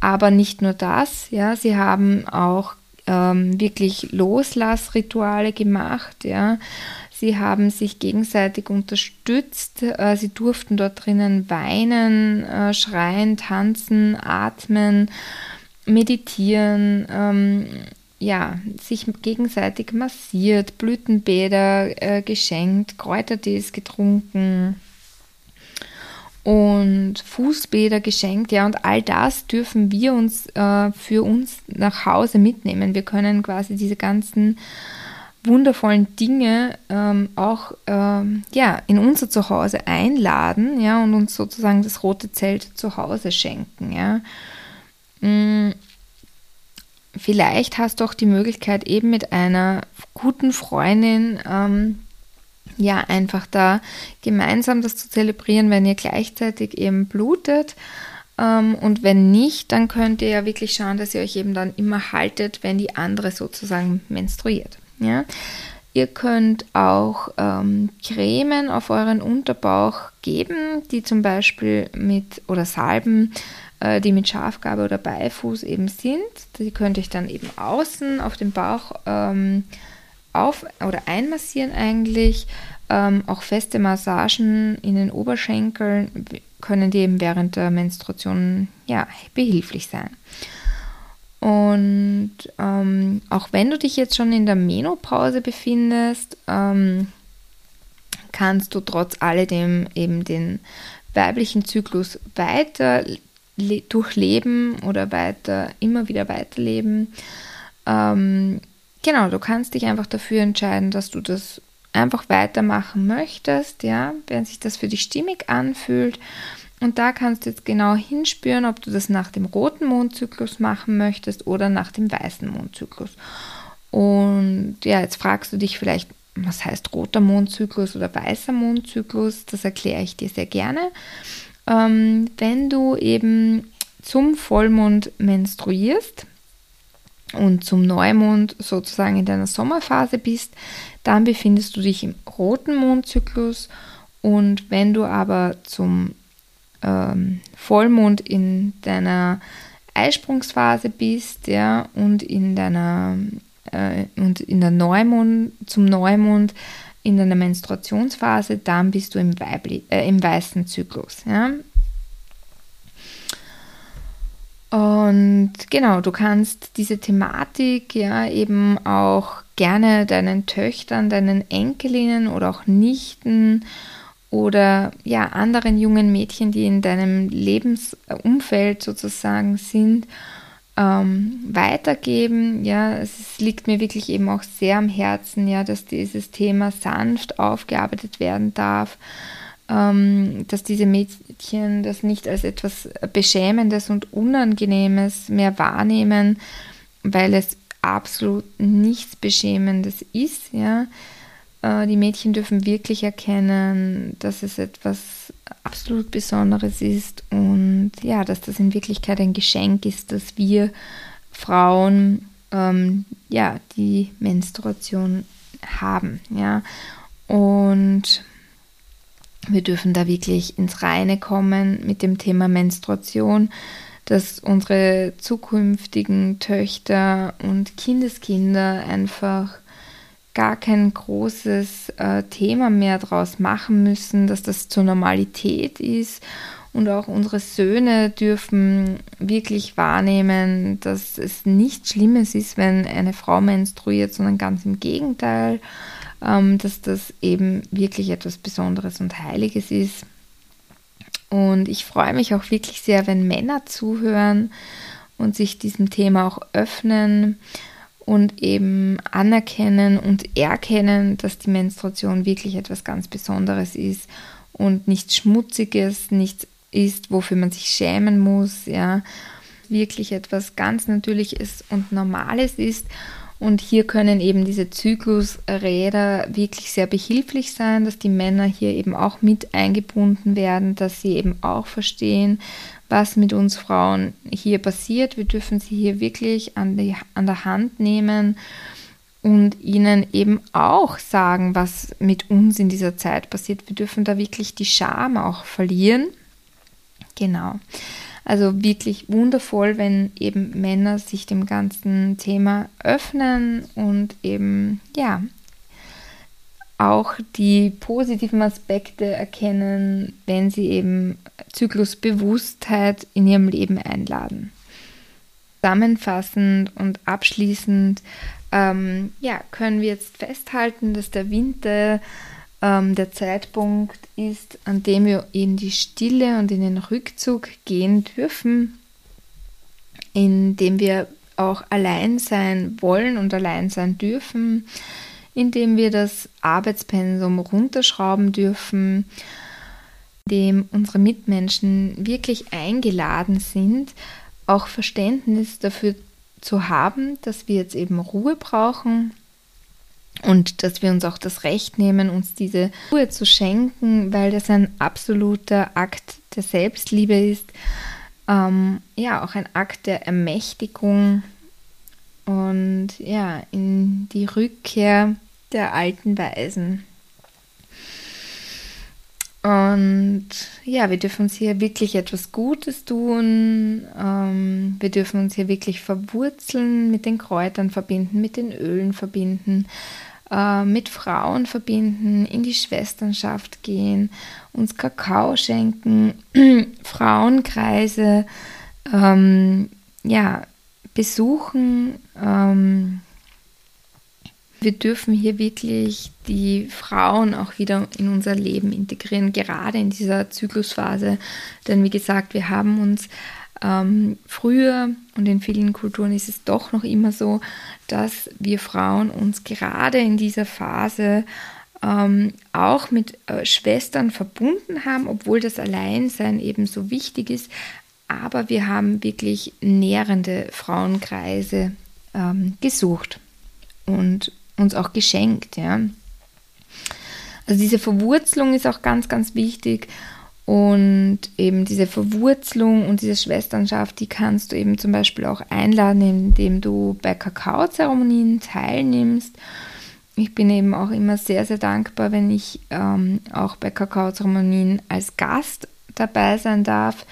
Aber nicht nur das, ja, sie haben auch ähm, wirklich Loslassrituale gemacht, ja. Sie haben sich gegenseitig unterstützt. Äh, sie durften dort drinnen weinen, äh, schreien, tanzen, atmen, meditieren, ähm, ja, sich gegenseitig massiert, Blütenbäder äh, geschenkt, Kräutertees getrunken und Fußbäder geschenkt, ja, und all das dürfen wir uns äh, für uns nach Hause mitnehmen. Wir können quasi diese ganzen wundervollen Dinge ähm, auch ähm, ja, in unser Zuhause einladen, ja, und uns sozusagen das rote Zelt zu Hause schenken, ja. Mm, vielleicht hast du auch die Möglichkeit, eben mit einer guten Freundin ähm, ja, einfach da gemeinsam das zu zelebrieren, wenn ihr gleichzeitig eben blutet. Ähm, und wenn nicht, dann könnt ihr ja wirklich schauen, dass ihr euch eben dann immer haltet, wenn die andere sozusagen menstruiert. Ja? Ihr könnt auch ähm, Cremen auf euren Unterbauch geben, die zum Beispiel mit oder Salben, äh, die mit Schafgabe oder Beifuß eben sind. Die könnt ihr dann eben außen auf dem Bauch ähm, auf oder einmassieren eigentlich. Ähm, auch feste Massagen in den Oberschenkeln können die eben während der Menstruation ja, behilflich sein. Und ähm, auch wenn du dich jetzt schon in der Menopause befindest, ähm, kannst du trotz alledem eben den weiblichen Zyklus weiter durchleben oder weiter, immer wieder weiterleben. Ähm, genau, du kannst dich einfach dafür entscheiden, dass du das einfach weitermachen möchtest, ja, wenn sich das für dich stimmig anfühlt. Und da kannst du jetzt genau hinspüren, ob du das nach dem roten Mondzyklus machen möchtest oder nach dem weißen Mondzyklus. Und ja, jetzt fragst du dich vielleicht, was heißt roter Mondzyklus oder weißer Mondzyklus, das erkläre ich dir sehr gerne. Ähm, wenn du eben zum Vollmond menstruierst und zum Neumond sozusagen in deiner Sommerphase bist, dann befindest du dich im roten Mondzyklus und wenn du aber zum ähm, Vollmond in deiner Eisprungsphase bist, ja, und in deiner äh, und in der Neumond zum Neumond in deiner Menstruationsphase, dann bist du im, Weibli äh, im weißen Zyklus, ja. Und genau, du kannst diese Thematik ja eben auch gerne deinen Töchtern, deinen Enkelinnen oder auch Nichten oder ja anderen jungen Mädchen, die in deinem Lebensumfeld sozusagen sind, ähm, weitergeben. Ja, es liegt mir wirklich eben auch sehr am Herzen, ja, dass dieses Thema sanft aufgearbeitet werden darf, dass diese Mädchen das nicht als etwas Beschämendes und Unangenehmes mehr wahrnehmen, weil es absolut nichts Beschämendes ist, ja. Äh, die Mädchen dürfen wirklich erkennen, dass es etwas absolut Besonderes ist und ja, dass das in Wirklichkeit ein Geschenk ist, dass wir Frauen ähm, ja die Menstruation haben, ja. Und wir dürfen da wirklich ins Reine kommen mit dem Thema Menstruation, dass unsere zukünftigen Töchter und Kindeskinder einfach gar kein großes äh, Thema mehr daraus machen müssen, dass das zur Normalität ist. Und auch unsere Söhne dürfen wirklich wahrnehmen, dass es nichts Schlimmes ist, wenn eine Frau menstruiert, sondern ganz im Gegenteil, dass das eben wirklich etwas Besonderes und Heiliges ist. Und ich freue mich auch wirklich sehr, wenn Männer zuhören und sich diesem Thema auch öffnen und eben anerkennen und erkennen, dass die Menstruation wirklich etwas ganz Besonderes ist und nichts Schmutziges, nichts ist, wofür man sich schämen muss, ja, wirklich etwas ganz Natürliches und Normales ist. Und hier können eben diese Zyklusräder wirklich sehr behilflich sein, dass die Männer hier eben auch mit eingebunden werden, dass sie eben auch verstehen, was mit uns Frauen hier passiert. Wir dürfen sie hier wirklich an, die, an der Hand nehmen und ihnen eben auch sagen, was mit uns in dieser Zeit passiert. Wir dürfen da wirklich die Scham auch verlieren. Genau. Also wirklich wundervoll, wenn eben Männer sich dem ganzen Thema öffnen und eben ja auch die positiven Aspekte erkennen, wenn sie eben Zyklusbewusstheit in ihrem Leben einladen. Zusammenfassend und abschließend ähm, ja, können wir jetzt festhalten, dass der Winter ähm, der Zeitpunkt ist, an dem wir in die Stille und in den Rückzug gehen dürfen, in dem wir auch allein sein wollen und allein sein dürfen, indem wir das Arbeitspensum runterschrauben dürfen, indem unsere Mitmenschen wirklich eingeladen sind, auch Verständnis dafür zu haben, dass wir jetzt eben Ruhe brauchen und dass wir uns auch das Recht nehmen, uns diese Ruhe zu schenken, weil das ein absoluter Akt der Selbstliebe ist, ähm, ja, auch ein Akt der Ermächtigung und ja, in die Rückkehr der alten Weisen. Und ja, wir dürfen uns hier wirklich etwas Gutes tun. Ähm, wir dürfen uns hier wirklich verwurzeln, mit den Kräutern verbinden, mit den Ölen verbinden, äh, mit Frauen verbinden, in die Schwesternschaft gehen, uns Kakao schenken, Frauenkreise ähm, ja, besuchen. Ähm, wir dürfen hier wirklich die Frauen auch wieder in unser Leben integrieren, gerade in dieser Zyklusphase. Denn wie gesagt, wir haben uns ähm, früher und in vielen Kulturen ist es doch noch immer so, dass wir Frauen uns gerade in dieser Phase ähm, auch mit äh, Schwestern verbunden haben, obwohl das Alleinsein eben so wichtig ist. Aber wir haben wirklich nährende Frauenkreise ähm, gesucht und uns auch geschenkt. Ja. Also diese Verwurzelung ist auch ganz, ganz wichtig. Und eben diese Verwurzelung und diese Schwesternschaft, die kannst du eben zum Beispiel auch einladen, indem du bei Kakaozeremonien teilnimmst. Ich bin eben auch immer sehr, sehr dankbar, wenn ich ähm, auch bei Kakaozeremonien als Gast dabei sein darf.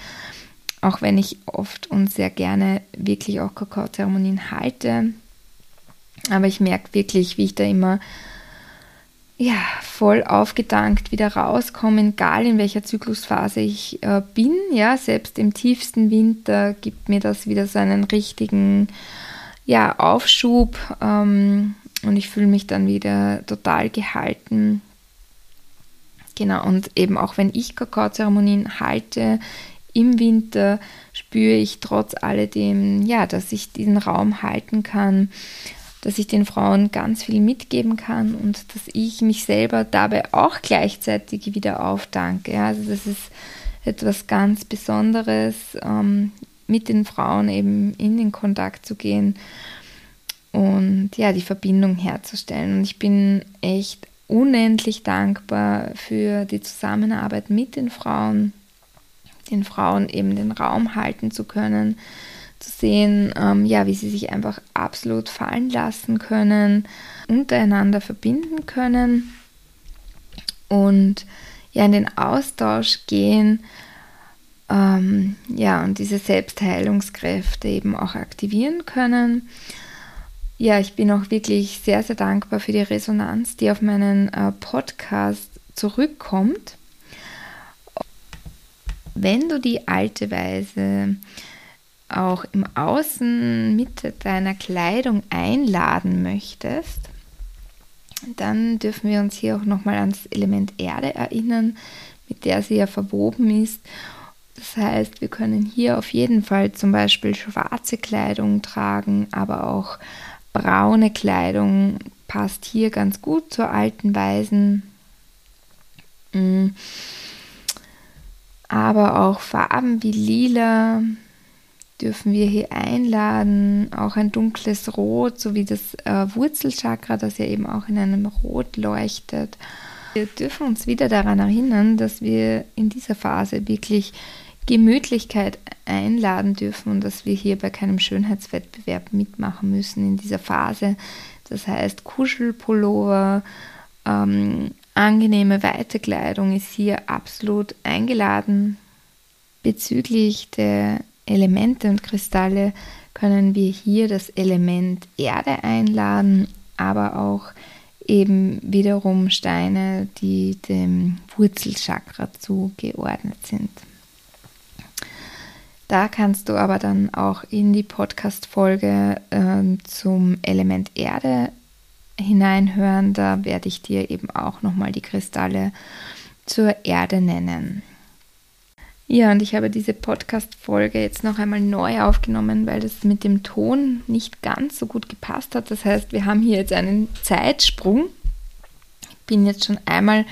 Auch wenn ich oft und sehr gerne wirklich auch Kakaozeremonien halte. Aber ich merke wirklich, wie ich da immer ja, voll aufgedankt wieder rauskommen, egal in welcher Zyklusphase ich äh, bin. Ja, selbst im tiefsten Winter gibt mir das wieder so einen richtigen ja, Aufschub ähm, und ich fühle mich dann wieder total gehalten. Genau, und eben auch wenn ich Kakaozeremonien halte im Winter, spüre ich trotz alledem, ja, dass ich diesen Raum halten kann dass ich den Frauen ganz viel mitgeben kann und dass ich mich selber dabei auch gleichzeitig wieder aufdanke. Ja, also das ist etwas ganz Besonderes, ähm, mit den Frauen eben in den Kontakt zu gehen und ja, die Verbindung herzustellen. Und ich bin echt unendlich dankbar für die Zusammenarbeit mit den Frauen, den Frauen eben den Raum halten zu können, zu sehen, ähm, ja, wie sie sich einfach absolut fallen lassen können, untereinander verbinden können und ja in den Austausch gehen, ähm, ja, und diese Selbstheilungskräfte eben auch aktivieren können. Ja, ich bin auch wirklich sehr, sehr dankbar für die Resonanz, die auf meinen äh, Podcast zurückkommt. Wenn du die alte Weise auch im Außen mit deiner Kleidung einladen möchtest, dann dürfen wir uns hier auch nochmal ans Element Erde erinnern, mit der sie ja verwoben ist. Das heißt, wir können hier auf jeden Fall zum Beispiel schwarze Kleidung tragen, aber auch braune Kleidung passt hier ganz gut zur alten Weisen. Mm. Aber auch Farben wie lila, dürfen wir hier einladen, auch ein dunkles Rot, sowie das äh, Wurzelchakra, das ja eben auch in einem Rot leuchtet. Wir dürfen uns wieder daran erinnern, dass wir in dieser Phase wirklich Gemütlichkeit einladen dürfen und dass wir hier bei keinem Schönheitswettbewerb mitmachen müssen in dieser Phase. Das heißt, Kuschelpullover, ähm, angenehme weite Kleidung ist hier absolut eingeladen. Bezüglich der Elemente und Kristalle können wir hier das Element Erde einladen, aber auch eben wiederum Steine, die dem Wurzelchakra zugeordnet sind. Da kannst du aber dann auch in die Podcast-Folge äh, zum Element Erde hineinhören. Da werde ich dir eben auch nochmal die Kristalle zur Erde nennen. Ja, und ich habe diese Podcast-Folge jetzt noch einmal neu aufgenommen, weil das mit dem Ton nicht ganz so gut gepasst hat. Das heißt, wir haben hier jetzt einen Zeitsprung. Ich bin jetzt schon einmal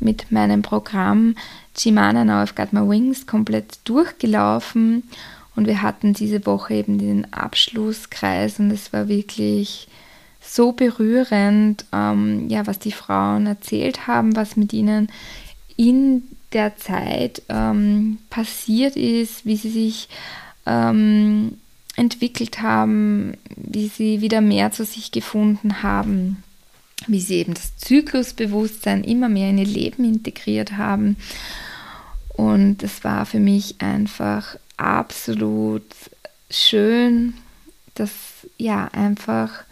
mit meinem Programm Chimana Now I've Got My Wings komplett durchgelaufen und wir hatten diese Woche eben den Abschlusskreis und es war wirklich so berührend, ähm, ja, was die Frauen erzählt haben, was mit ihnen in der Zeit ähm, passiert ist, wie sie sich ähm, entwickelt haben, wie sie wieder mehr zu sich gefunden haben, wie sie eben das Zyklusbewusstsein immer mehr in ihr Leben integriert haben. Und es war für mich einfach absolut schön, das ja einfach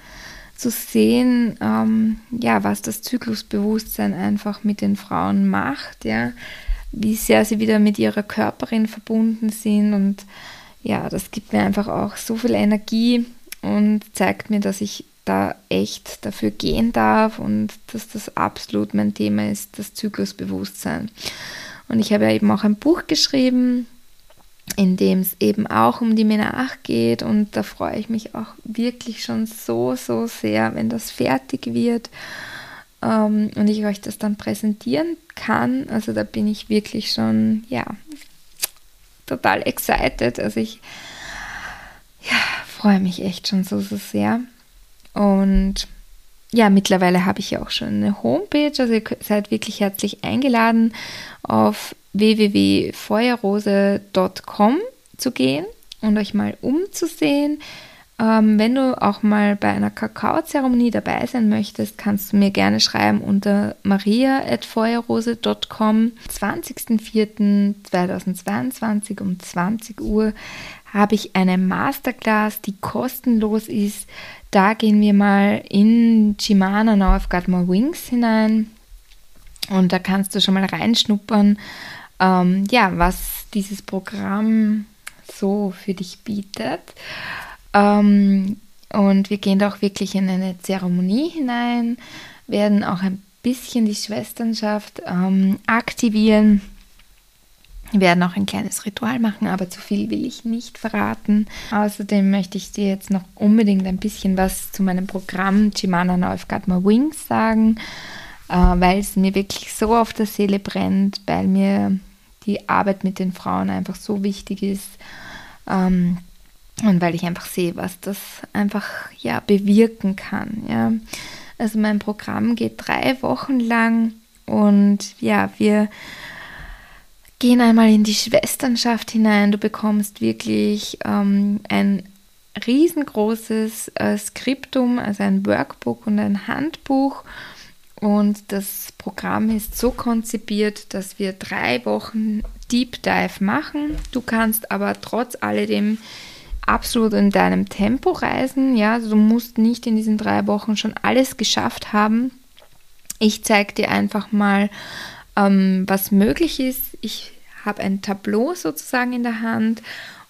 zu sehen, ähm, ja, was das Zyklusbewusstsein einfach mit den Frauen macht, ja, wie sehr sie wieder mit ihrer Körperin verbunden sind. Und ja, das gibt mir einfach auch so viel Energie und zeigt mir, dass ich da echt dafür gehen darf und dass das absolut mein Thema ist, das Zyklusbewusstsein. Und ich habe ja eben auch ein Buch geschrieben, in dem es eben auch um die Menarche geht. Und da freue ich mich auch wirklich schon so, so sehr, wenn das fertig wird ähm, und ich euch das dann präsentieren kann. Also da bin ich wirklich schon, ja, total excited. Also ich ja, freue mich echt schon so, so sehr. Und ja, mittlerweile habe ich ja auch schon eine Homepage, also ihr seid wirklich herzlich eingeladen, auf www.feuerrose.com zu gehen und euch mal umzusehen. Ähm, wenn du auch mal bei einer Kakaozeremonie dabei sein möchtest, kannst du mir gerne schreiben unter maria.feuerrose.com. 20.04.2022 um 20 Uhr habe ich eine Masterclass, die kostenlos ist. Da gehen wir mal in Chimana Now I've Got My Wings hinein und da kannst du schon mal reinschnuppern, ähm, ja, was dieses Programm so für dich bietet. Ähm, und wir gehen da auch wirklich in eine Zeremonie hinein, werden auch ein bisschen die Schwesternschaft ähm, aktivieren werden auch ein kleines Ritual machen, aber zu viel will ich nicht verraten. Außerdem möchte ich dir jetzt noch unbedingt ein bisschen was zu meinem Programm Chimana My Wings sagen, äh, weil es mir wirklich so auf der Seele brennt, weil mir die Arbeit mit den Frauen einfach so wichtig ist. Ähm, und weil ich einfach sehe, was das einfach ja bewirken kann. Ja. Also mein Programm geht drei Wochen lang und ja, wir gehen einmal in die Schwesternschaft hinein. Du bekommst wirklich ähm, ein riesengroßes äh, Skriptum, also ein Workbook und ein Handbuch. Und das Programm ist so konzipiert, dass wir drei Wochen Deep Dive machen. Du kannst aber trotz alledem absolut in deinem Tempo reisen. Ja, also du musst nicht in diesen drei Wochen schon alles geschafft haben. Ich zeige dir einfach mal, ähm, was möglich ist. Ich habe ein Tableau sozusagen in der Hand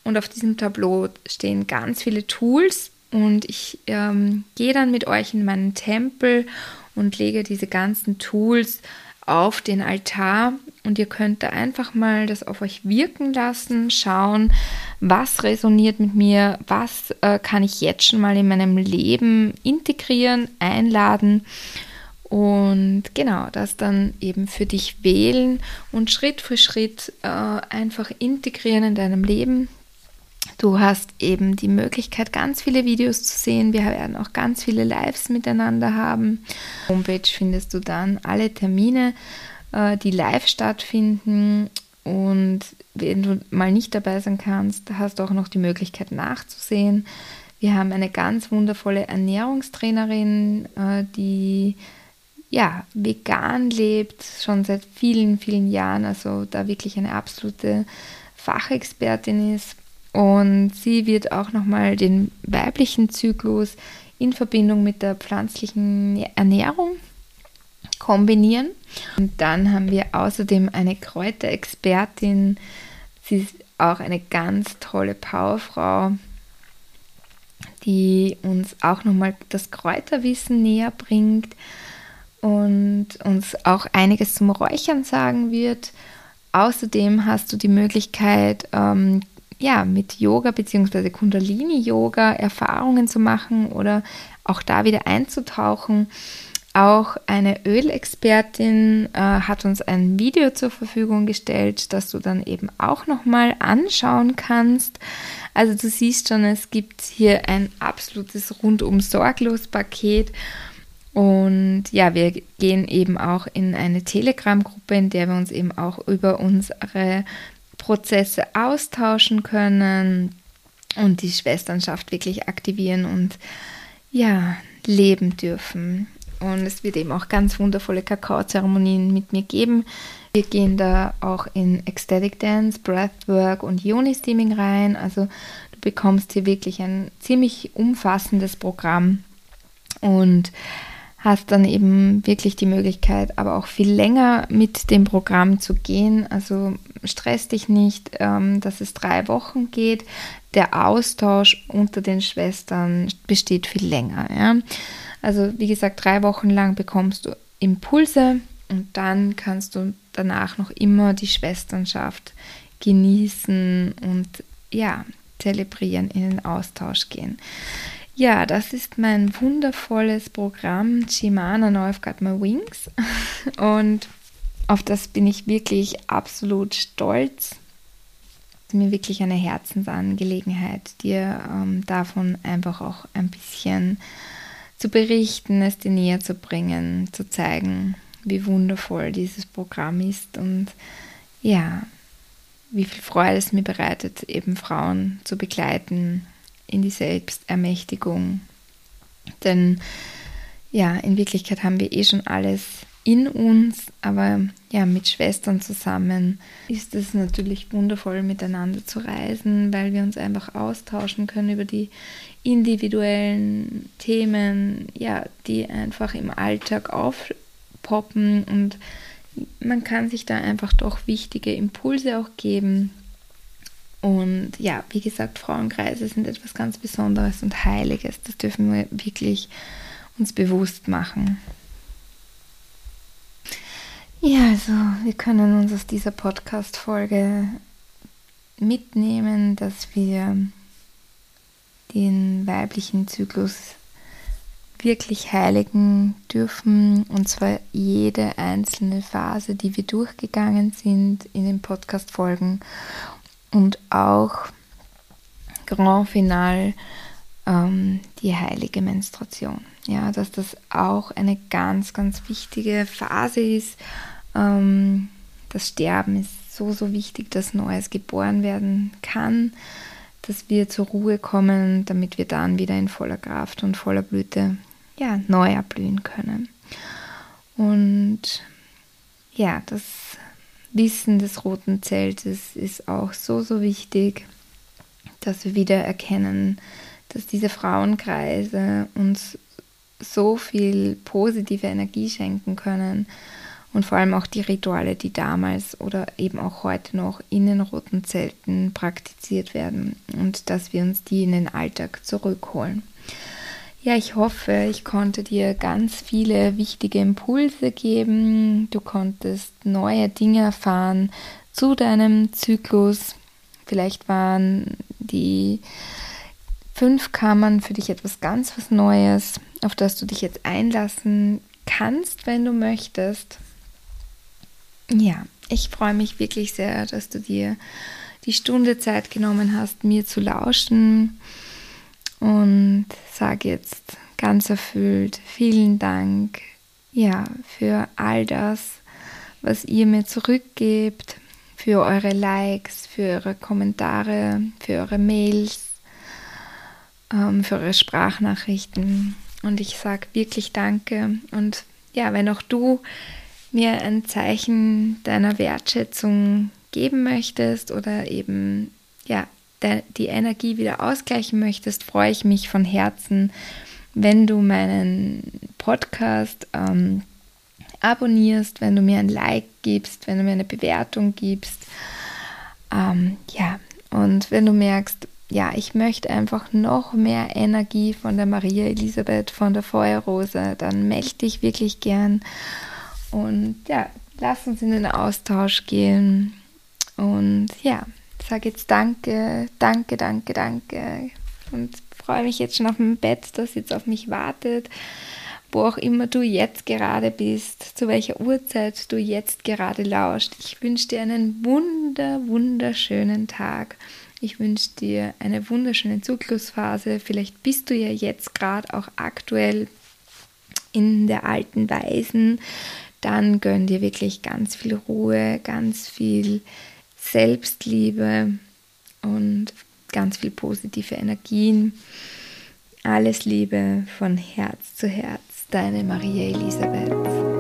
und auf diesem Tableau stehen ganz viele Tools und ich ähm, gehe dann mit euch in meinen Tempel und lege diese ganzen Tools auf den Altar und ihr könnt da einfach mal das auf euch wirken lassen, schauen, was resoniert mit mir, was äh, kann ich jetzt schon mal in meinem Leben integrieren, einladen und genau, das dann eben für dich wählen und Schritt für Schritt äh, einfach integrieren in deinem Leben. Du hast eben die Möglichkeit, ganz viele Videos zu sehen. Wir werden auch ganz viele Lives miteinander haben. Homepage findest du dann alle Termine, äh, die live stattfinden. Und wenn du mal nicht dabei sein kannst, hast du auch noch die Möglichkeit nachzusehen. Wir haben eine ganz wundervolle Ernährungstrainerin, äh, die ja, vegan lebt, schon seit vielen, vielen Jahren, also da wirklich eine absolute Fachexpertin ist. Und sie wird auch nochmal den weiblichen Zyklus in Verbindung mit der pflanzlichen Ernährung kombinieren. Und dann haben wir außerdem eine Kräuterexpertin. Sie ist auch eine ganz tolle Powerfrau, die uns auch nochmal das Kräuterwissen näher bringt und uns auch einiges zum Räuchern sagen wird. Außerdem hast du die Möglichkeit, ähm, ja, mit Yoga bzw. Kundalini-Yoga Erfahrungen zu machen oder auch da wieder einzutauchen. Auch eine Ölexpertin äh, hat uns ein Video zur Verfügung gestellt, das du dann eben auch nochmal anschauen kannst. Also du siehst schon, es gibt hier ein absolutes rundum sorglos Paket und ja, wir gehen eben auch in eine Telegram-Gruppe, in der wir uns eben auch über unsere Prozesse austauschen können und die Schwesternschaft wirklich aktivieren und ja, leben dürfen. Und es wird eben auch ganz wundervolle Kakaozeremonien mit mir geben. Wir gehen da auch in Ecstatic Dance, Breathwork und Yoni-Steaming rein. Also du bekommst hier wirklich ein ziemlich umfassendes Programm. Und hast dann eben wirklich die Möglichkeit, aber auch viel länger mit dem Programm zu gehen. Also stress dich nicht, ähm, dass es drei Wochen geht. Der Austausch unter den Schwestern besteht viel länger. Ja? Also wie gesagt, drei Wochen lang bekommst du Impulse und dann kannst du danach noch immer die Schwesternschaft genießen und ja, zelebrieren, in den Austausch gehen. Ja, das ist mein wundervolles Programm Shimana Now I've Got My Wings und auf das bin ich wirklich absolut stolz. Es ist mir wirklich eine Herzensangelegenheit, dir ähm, davon einfach auch ein bisschen zu berichten, es dir näher zu bringen, zu zeigen, wie wundervoll dieses Programm ist und ja, wie viel Freude es mir bereitet, eben Frauen zu begleiten in die Selbstermächtigung. Denn ja, in Wirklichkeit haben wir eh schon alles in uns, aber ja, mit Schwestern zusammen ist es natürlich wundervoll, miteinander zu reisen, weil wir uns einfach austauschen können über die individuellen Themen, ja, die einfach im Alltag aufpoppen und man kann sich da einfach doch wichtige Impulse auch geben. Und ja, wie gesagt, Frauenkreise sind etwas ganz Besonderes und Heiliges. Das dürfen wir wirklich uns bewusst machen. Ja, also wir können uns aus dieser Podcast-Folge mitnehmen, dass wir den weiblichen Zyklus wirklich heiligen dürfen und zwar jede einzelne Phase, die wir durchgegangen sind in den Podcast-Folgen und auch Grand Final ähm, die heilige Menstruation. Ja, dass das auch eine ganz, ganz wichtige Phase ist. Ähm, das Sterben ist so, so wichtig, dass Neues geboren werden kann, dass wir zur Ruhe kommen, damit wir dann wieder in voller Kraft und voller Blüte ja, neu erblühen können. Und ja, das Wissen des roten Zeltes ist auch so, so wichtig, dass wir wieder erkennen, dass diese Frauenkreise uns so viel positive Energie schenken können und vor allem auch die Rituale, die damals oder eben auch heute noch in den roten Zelten praktiziert werden und dass wir uns die in den Alltag zurückholen. Ja, ich hoffe, ich konnte dir ganz viele wichtige Impulse geben. Du konntest neue Dinge erfahren zu deinem Zyklus. Vielleicht waren die fünf Kammern für dich etwas ganz was Neues, auf das du dich jetzt einlassen kannst, wenn du möchtest. Ja, ich freue mich wirklich sehr, dass du dir die Stunde Zeit genommen hast, mir zu lauschen und sage jetzt ganz erfüllt vielen Dank ja für all das, was ihr mir zurückgebt, für eure Likes, für eure Kommentare, für eure Mails, ähm, für eure Sprachnachrichten. Und ich sage wirklich Danke. Und ja, wenn auch du mir ein Zeichen deiner Wertschätzung geben möchtest oder eben ja die Energie wieder ausgleichen möchtest, freue ich mich von Herzen, wenn du meinen Podcast ähm, abonnierst, wenn du mir ein Like gibst, wenn du mir eine Bewertung gibst. Ähm, ja, und wenn du merkst, ja, ich möchte einfach noch mehr Energie von der Maria Elisabeth, von der Feuerrose, dann melde dich wirklich gern. Und ja, lass uns in den Austausch gehen. Und ja, sage jetzt Danke, Danke, Danke, Danke und freue mich jetzt schon auf mein Bett, das jetzt auf mich wartet, wo auch immer du jetzt gerade bist, zu welcher Uhrzeit du jetzt gerade lauscht. Ich wünsche dir einen wunder, wunderschönen Tag. Ich wünsche dir eine wunderschöne Zyklusphase. Vielleicht bist du ja jetzt gerade auch aktuell in der alten Weisen. Dann gönn dir wirklich ganz viel Ruhe, ganz viel Selbstliebe und ganz viel positive Energien. Alles Liebe von Herz zu Herz, deine Maria Elisabeth.